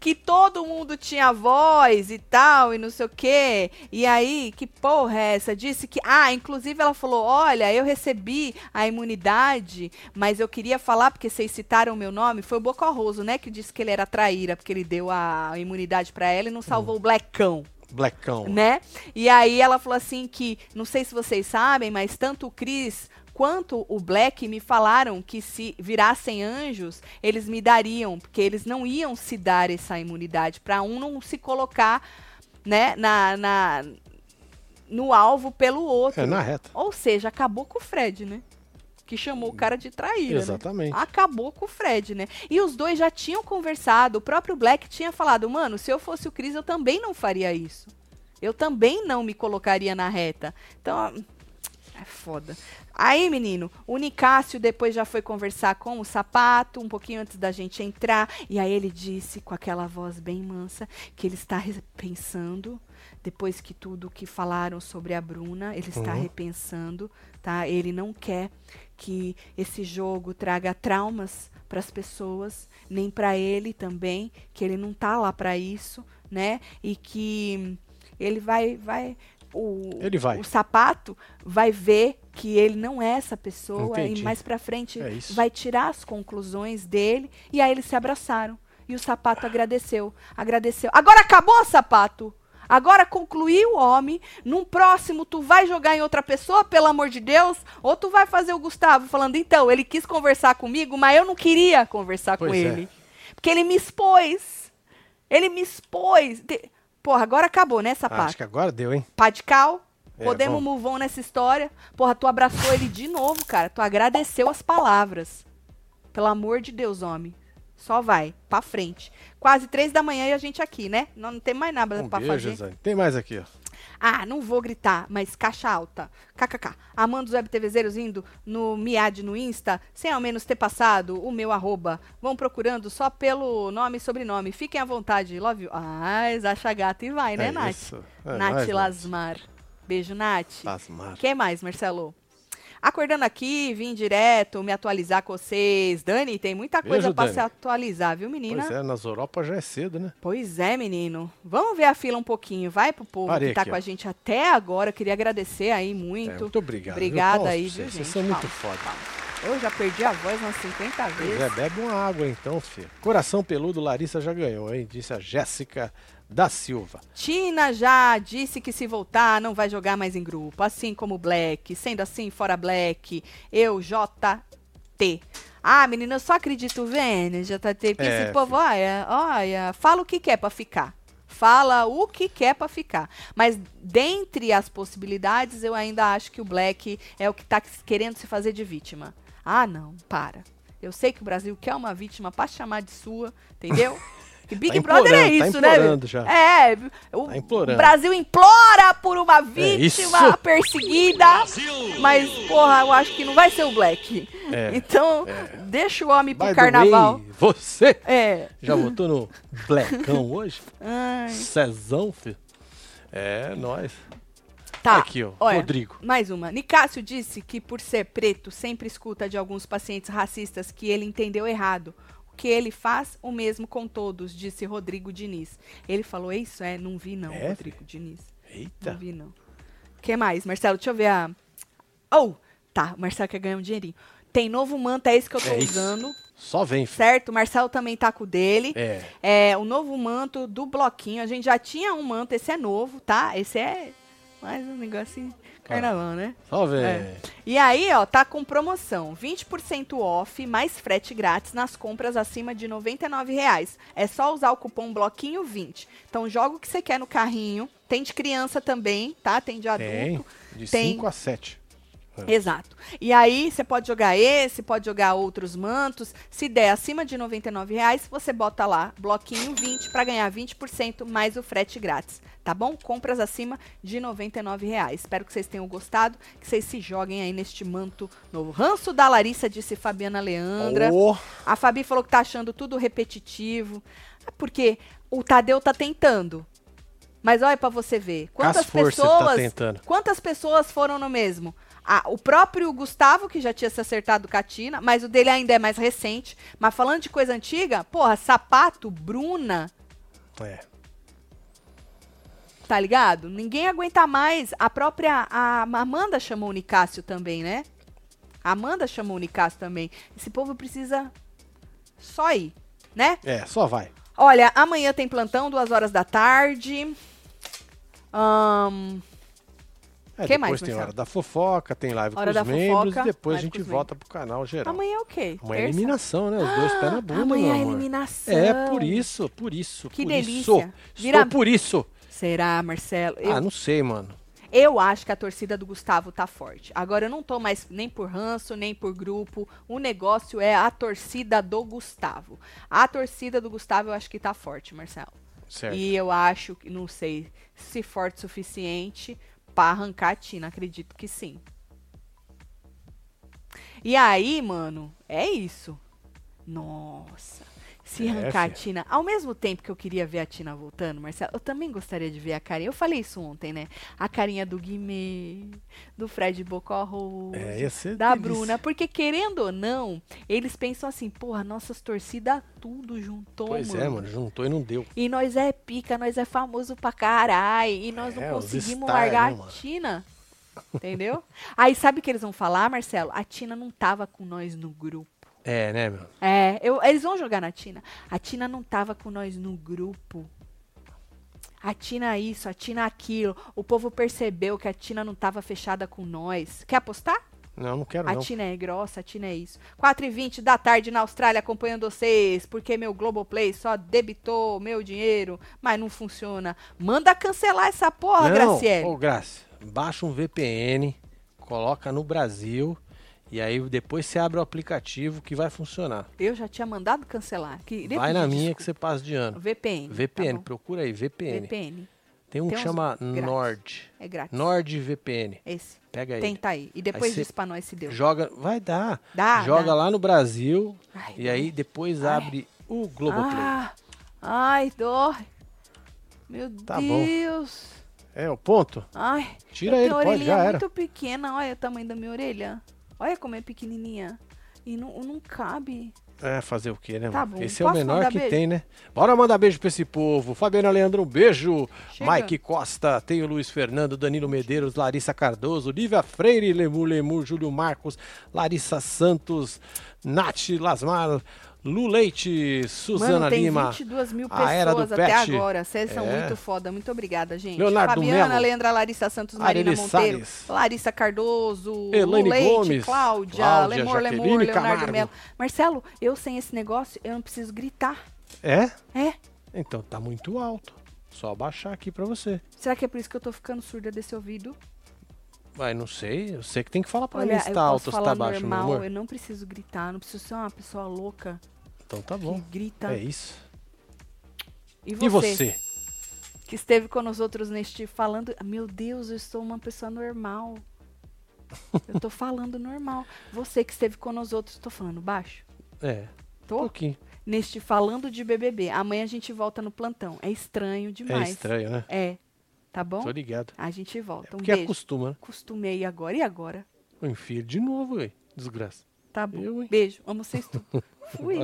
que todo mundo tinha voz e tal, e não sei o quê. E aí, que porra é essa? Disse que. Ah, inclusive ela falou: olha, eu recebi a imunidade, mas eu queria falar, porque vocês citaram o meu nome. Foi o Bocorroso, né? Que disse que ele era traíra, porque ele deu a imunidade pra ela e não salvou o Blackão Blackão. né? E aí ela falou assim que, não sei se vocês sabem, mas tanto o Chris quanto o Black me falaram que se virassem anjos, eles me dariam, porque eles não iam se dar essa imunidade para um não se colocar, né, na, na no alvo pelo outro. É na reta. Ou seja, acabou com o Fred, né? Que chamou o cara de traíra. né? Exatamente. acabou com o Fred, né? E os dois já tinham conversado. O próprio Black tinha falado, mano, se eu fosse o Chris, eu também não faria isso. Eu também não me colocaria na reta. Então, é foda. Aí, menino, o Nicásio depois já foi conversar com o sapato, um pouquinho antes da gente entrar. E aí ele disse, com aquela voz bem mansa, que ele está repensando, depois que tudo que falaram sobre a Bruna, ele está Uhum. repensando, tá? Ele não quer que esse jogo traga traumas para as pessoas, nem para ele também, que ele não tá lá para isso, né? E que ele vai vai o, Ele vai. o sapato vai ver que ele não é essa pessoa Entendi. e mais pra frente É vai tirar as conclusões dele e aí eles se abraçaram e o sapato agradeceu, agradeceu. Agora acabou, sapato. Agora concluiu o homem. Num próximo, tu vai jogar em outra pessoa, pelo amor de Deus? Ou tu vai fazer o Gustavo falando, então, ele quis conversar comigo, mas eu não queria conversar com Pois é. ele. Porque ele me expôs. Ele me expôs. De- Porra, agora acabou, né, sapato? Acho que agora deu, hein? Pá de cal. É, Podemos vamos. move on nessa história. Porra, tu abraçou ele de novo, cara. Tu agradeceu as palavras. Pelo amor de Deus, homem. Só vai, pra frente. Quase três da manhã e a gente aqui, né? Não, não tem mais nada Um pra beijo, fazer. Zane. Tem mais aqui, ó. Ah, não vou gritar, mas caixa alta. KKK. Amando os web TVzeiros indo no Miad no Insta, sem ao menos ter passado o meu arroba. Vão procurando só pelo nome e sobrenome. Fiquem à vontade. Love you. Ah, acha gata e vai, né, É Nath? isso. É Nath nóis, Lasmar. Beijo, Nath. Pasmado. Quem mais, Marcelo? Acordando aqui, vim direto me atualizar com vocês. Dani, tem muita coisa Dani. se atualizar, viu, menina? Pois é, nas Europa já é cedo, né? Pois é, menino. Vamos ver a fila um pouquinho. Vai pro povo Parei que tá aqui, com ó. a gente até agora. Queria agradecer aí É, muito. muito obrigado. Obrigada aí, viu, gente? Vocês são muito foda. Eu já perdi a voz umas 50 Pois vezes. é, bebe uma água então, filho. Coração peludo, Larissa já ganhou, hein? Disse a Jéssica da Silva. Tina já disse que se voltar não vai jogar mais em grupo, assim como o Black. Sendo assim, fora Black, eu, JT. Ah, menina, eu só acredito vendo, JT, porque É, esse povo, olha, olha, fala o que quer pra ficar. Fala o que quer pra ficar. Mas dentre as possibilidades, eu ainda acho que o Black é o que tá querendo se fazer de vítima. Ah, não, para. Eu sei que o Brasil quer uma vítima pra chamar de sua, entendeu? Big Tá Brother é tá isso, né? implorando já. É, o, Tá o Brasil implora por uma isso. vítima perseguida, mas, porra, eu acho que não vai ser o Black. É, então, deixa o homem pro By the carnaval. way, você É. já votou no Blackão hoje? Ai, Cezão, filho? É, nós. tá. Aqui, ó, Olha, Rodrigo. Mais uma. Nicásio disse que por ser preto, sempre escuta de alguns pacientes racistas que ele entendeu errado. Que ele faz, o mesmo com todos, disse Rodrigo Diniz. Ele falou isso? É, não vi não, É, Rodrigo Diniz. Não Eita. vi, não. O que mais, Marcelo? Deixa eu ver a. Oh! Tá, o Marcelo quer ganhar um dinheirinho. Tem novo manto, é esse que eu tô É isso. usando. Só vem, filho. Certo? O Marcelo também tá com o dele. É. É, o novo manto do bloquinho. A gente já tinha um manto, esse é novo, tá? Esse é mais um negocinho carnaval, né? Só vem. É. E aí, ó, tá com promoção. 20% off, mais frete grátis nas compras acima de 99 reais. É só usar o cupom bloquinho 20. Então joga o que você quer no carrinho. Tem de criança também, tá? Tem de adulto. Tem. De Tem. 5 a 7. Exato. E aí, você pode jogar esse, pode jogar outros mantos. Se der acima de 99 reais, você bota lá, bloquinho 20, para ganhar 20% mais o frete grátis. Tá bom? Compras acima de 99 reais. Espero que vocês tenham gostado, que vocês se joguem aí neste manto novo. Ranço da Larissa, disse Fabiana Leandra. Ô, A Fabi falou que tá achando tudo repetitivo. É Porque o Tadeu tá tentando. Mas olha pra você ver. Quantas tá pessoas. tentando. quantas pessoas foram no mesmo? Ah, o próprio Gustavo, que já tinha se acertado com a Tina, mas o dele ainda é mais recente. Mas falando de coisa antiga, porra, Sapato, Bruna, é. tá ligado? Ninguém aguenta mais. A própria a Amanda chamou o Nicásio também, né? A Amanda chamou o Nicásio também. Esse povo precisa só ir, né? É, só vai. Olha, amanhã tem plantão, duas horas da tarde. Ahn, É, Que depois mais, tem Marcelo? hora da fofoca, tem live Hora com os membros fofoca, e depois a gente volta pro canal geral. amanhã é o quê? Amanhã é eliminação, né? Os dois pés na bunda, Amanhã é eliminação. É, por isso, por isso. Que por delícia. Isso. Vira- Estou por isso. Será, Marcelo? Eu, Ah, não sei, mano. eu acho que a torcida do Gustavo tá forte. Agora eu não tô mais nem por ranço, nem por grupo. O negócio é a torcida do Gustavo. A torcida do Gustavo eu acho que tá forte, Marcelo. Certo. E eu acho que, não sei se forte o suficiente pra arrancar a Tina. Acredito que sim. E aí, mano, é isso. Nossa. Se É, arrancar a filha. Tina. Ao mesmo tempo que eu queria ver a Tina voltando, Marcelo, eu também gostaria de ver a carinha. Eu falei isso ontem, né? A carinha do Guimê, do Fred Bocorro. É, Da. Bruna, porque querendo ou não, eles pensam assim, porra, nossas torcidas tudo juntou, Pois é, mano, juntou e não deu. e nós é pica, nós é famoso pra caralho. E nós É, não os conseguimos largar né, a mano? Tina. Entendeu? Aí sabe o que eles vão falar, Marcelo? A Tina não tava com nós no grupo. É, né, meu? É, eu- eles vão jogar na Tina. A Tina não tava com nós no grupo. A Tina isso, a Tina aquilo. O povo percebeu que a Tina não tava fechada com nós. Quer apostar? Não, não quero A não. Tina é grossa, a Tina é isso. 4h20 da tarde na Austrália acompanhando vocês, porque meu Globoplay só debitou meu dinheiro, mas não funciona. Manda cancelar essa porra, não, Graciele. Ô, Graça, baixa um VPN, coloca no Brasil e aí depois você abre o aplicativo que vai funcionar. Eu já tinha mandado cancelar. Vai na minha que você passa de ano. VPN. VPN, tá bom? procura aí, VPN. VPN. Tem um Tem que chama grátis. Nord. É grátis. NordVPN. Esse. Pega aí. Tenta aí. E depois cê diz pra nós se deu. Joga, vai dar. Dá, Joga dá. lá no Brasil Ai, e aí depois Ai. abre o Globoplay. Ah, ai, dói. Meu Tá bom. Deus. É o ponto? Ai, Tira ele, pode, orelhinha já era. muito pequena. Olha o tamanho da minha orelha. Olha como é pequenininha. E não, não cabe. É, fazer o quê, né? Tá bom. Esse é o Posso menor que beijo? tem, né? Bora mandar beijo pra esse povo. Fabiana Leandro, um beijo. Chega. Mike Costa, tem o Luiz Fernando, Danilo Medeiros, Larissa Cardoso, Lívia Freire, Lemur Lemur, Júlio Marcos, Larissa Santos, Nath Lasmar, Lu Leite, Suzana Mano, tem Lima. 22 mil a era do pessoas até pet. agora. Vocês são É. muito foda. Muito obrigada, gente. Leonardo Fabiana, Melo. Leandra, Larissa Santos, Marina Areli Monteiro, Salles. Larissa Cardoso, Elaine Lu Leite, Gomes, Cláudia, Cláudia, Lemor, Jaqueline Lemor, Leonardo Camargo. Melo. Marcelo, eu sem esse negócio, eu não preciso gritar. É? É? Então tá muito alto. Só abaixar aqui pra você. Será que é por isso que eu tô ficando surda desse ouvido? Vai, não sei. Eu sei que tem que falar pra Olha, mim se tá alto ou se tá baixo, meu normal, amor. eu não preciso gritar, não preciso ser uma pessoa louca Então tá que bom. grita. É isso. E E você? que esteve com nós outros neste falando, meu Deus, eu estou uma pessoa normal. eu tô falando normal. Você que esteve com nós outros, tô falando baixo? É, um Tô? pouquinho. Neste falando de BBB. Amanhã a gente volta no plantão. É estranho É demais. estranho, né? É. Tá bom? Tô ligado. A gente volta. Um Porque beijo. acostuma, né? Acostumei agora. E agora? Eu enfio de novo, ué. Desgraça. Tá bom. Eu? Beijo. Amo vocês tudo. Oui.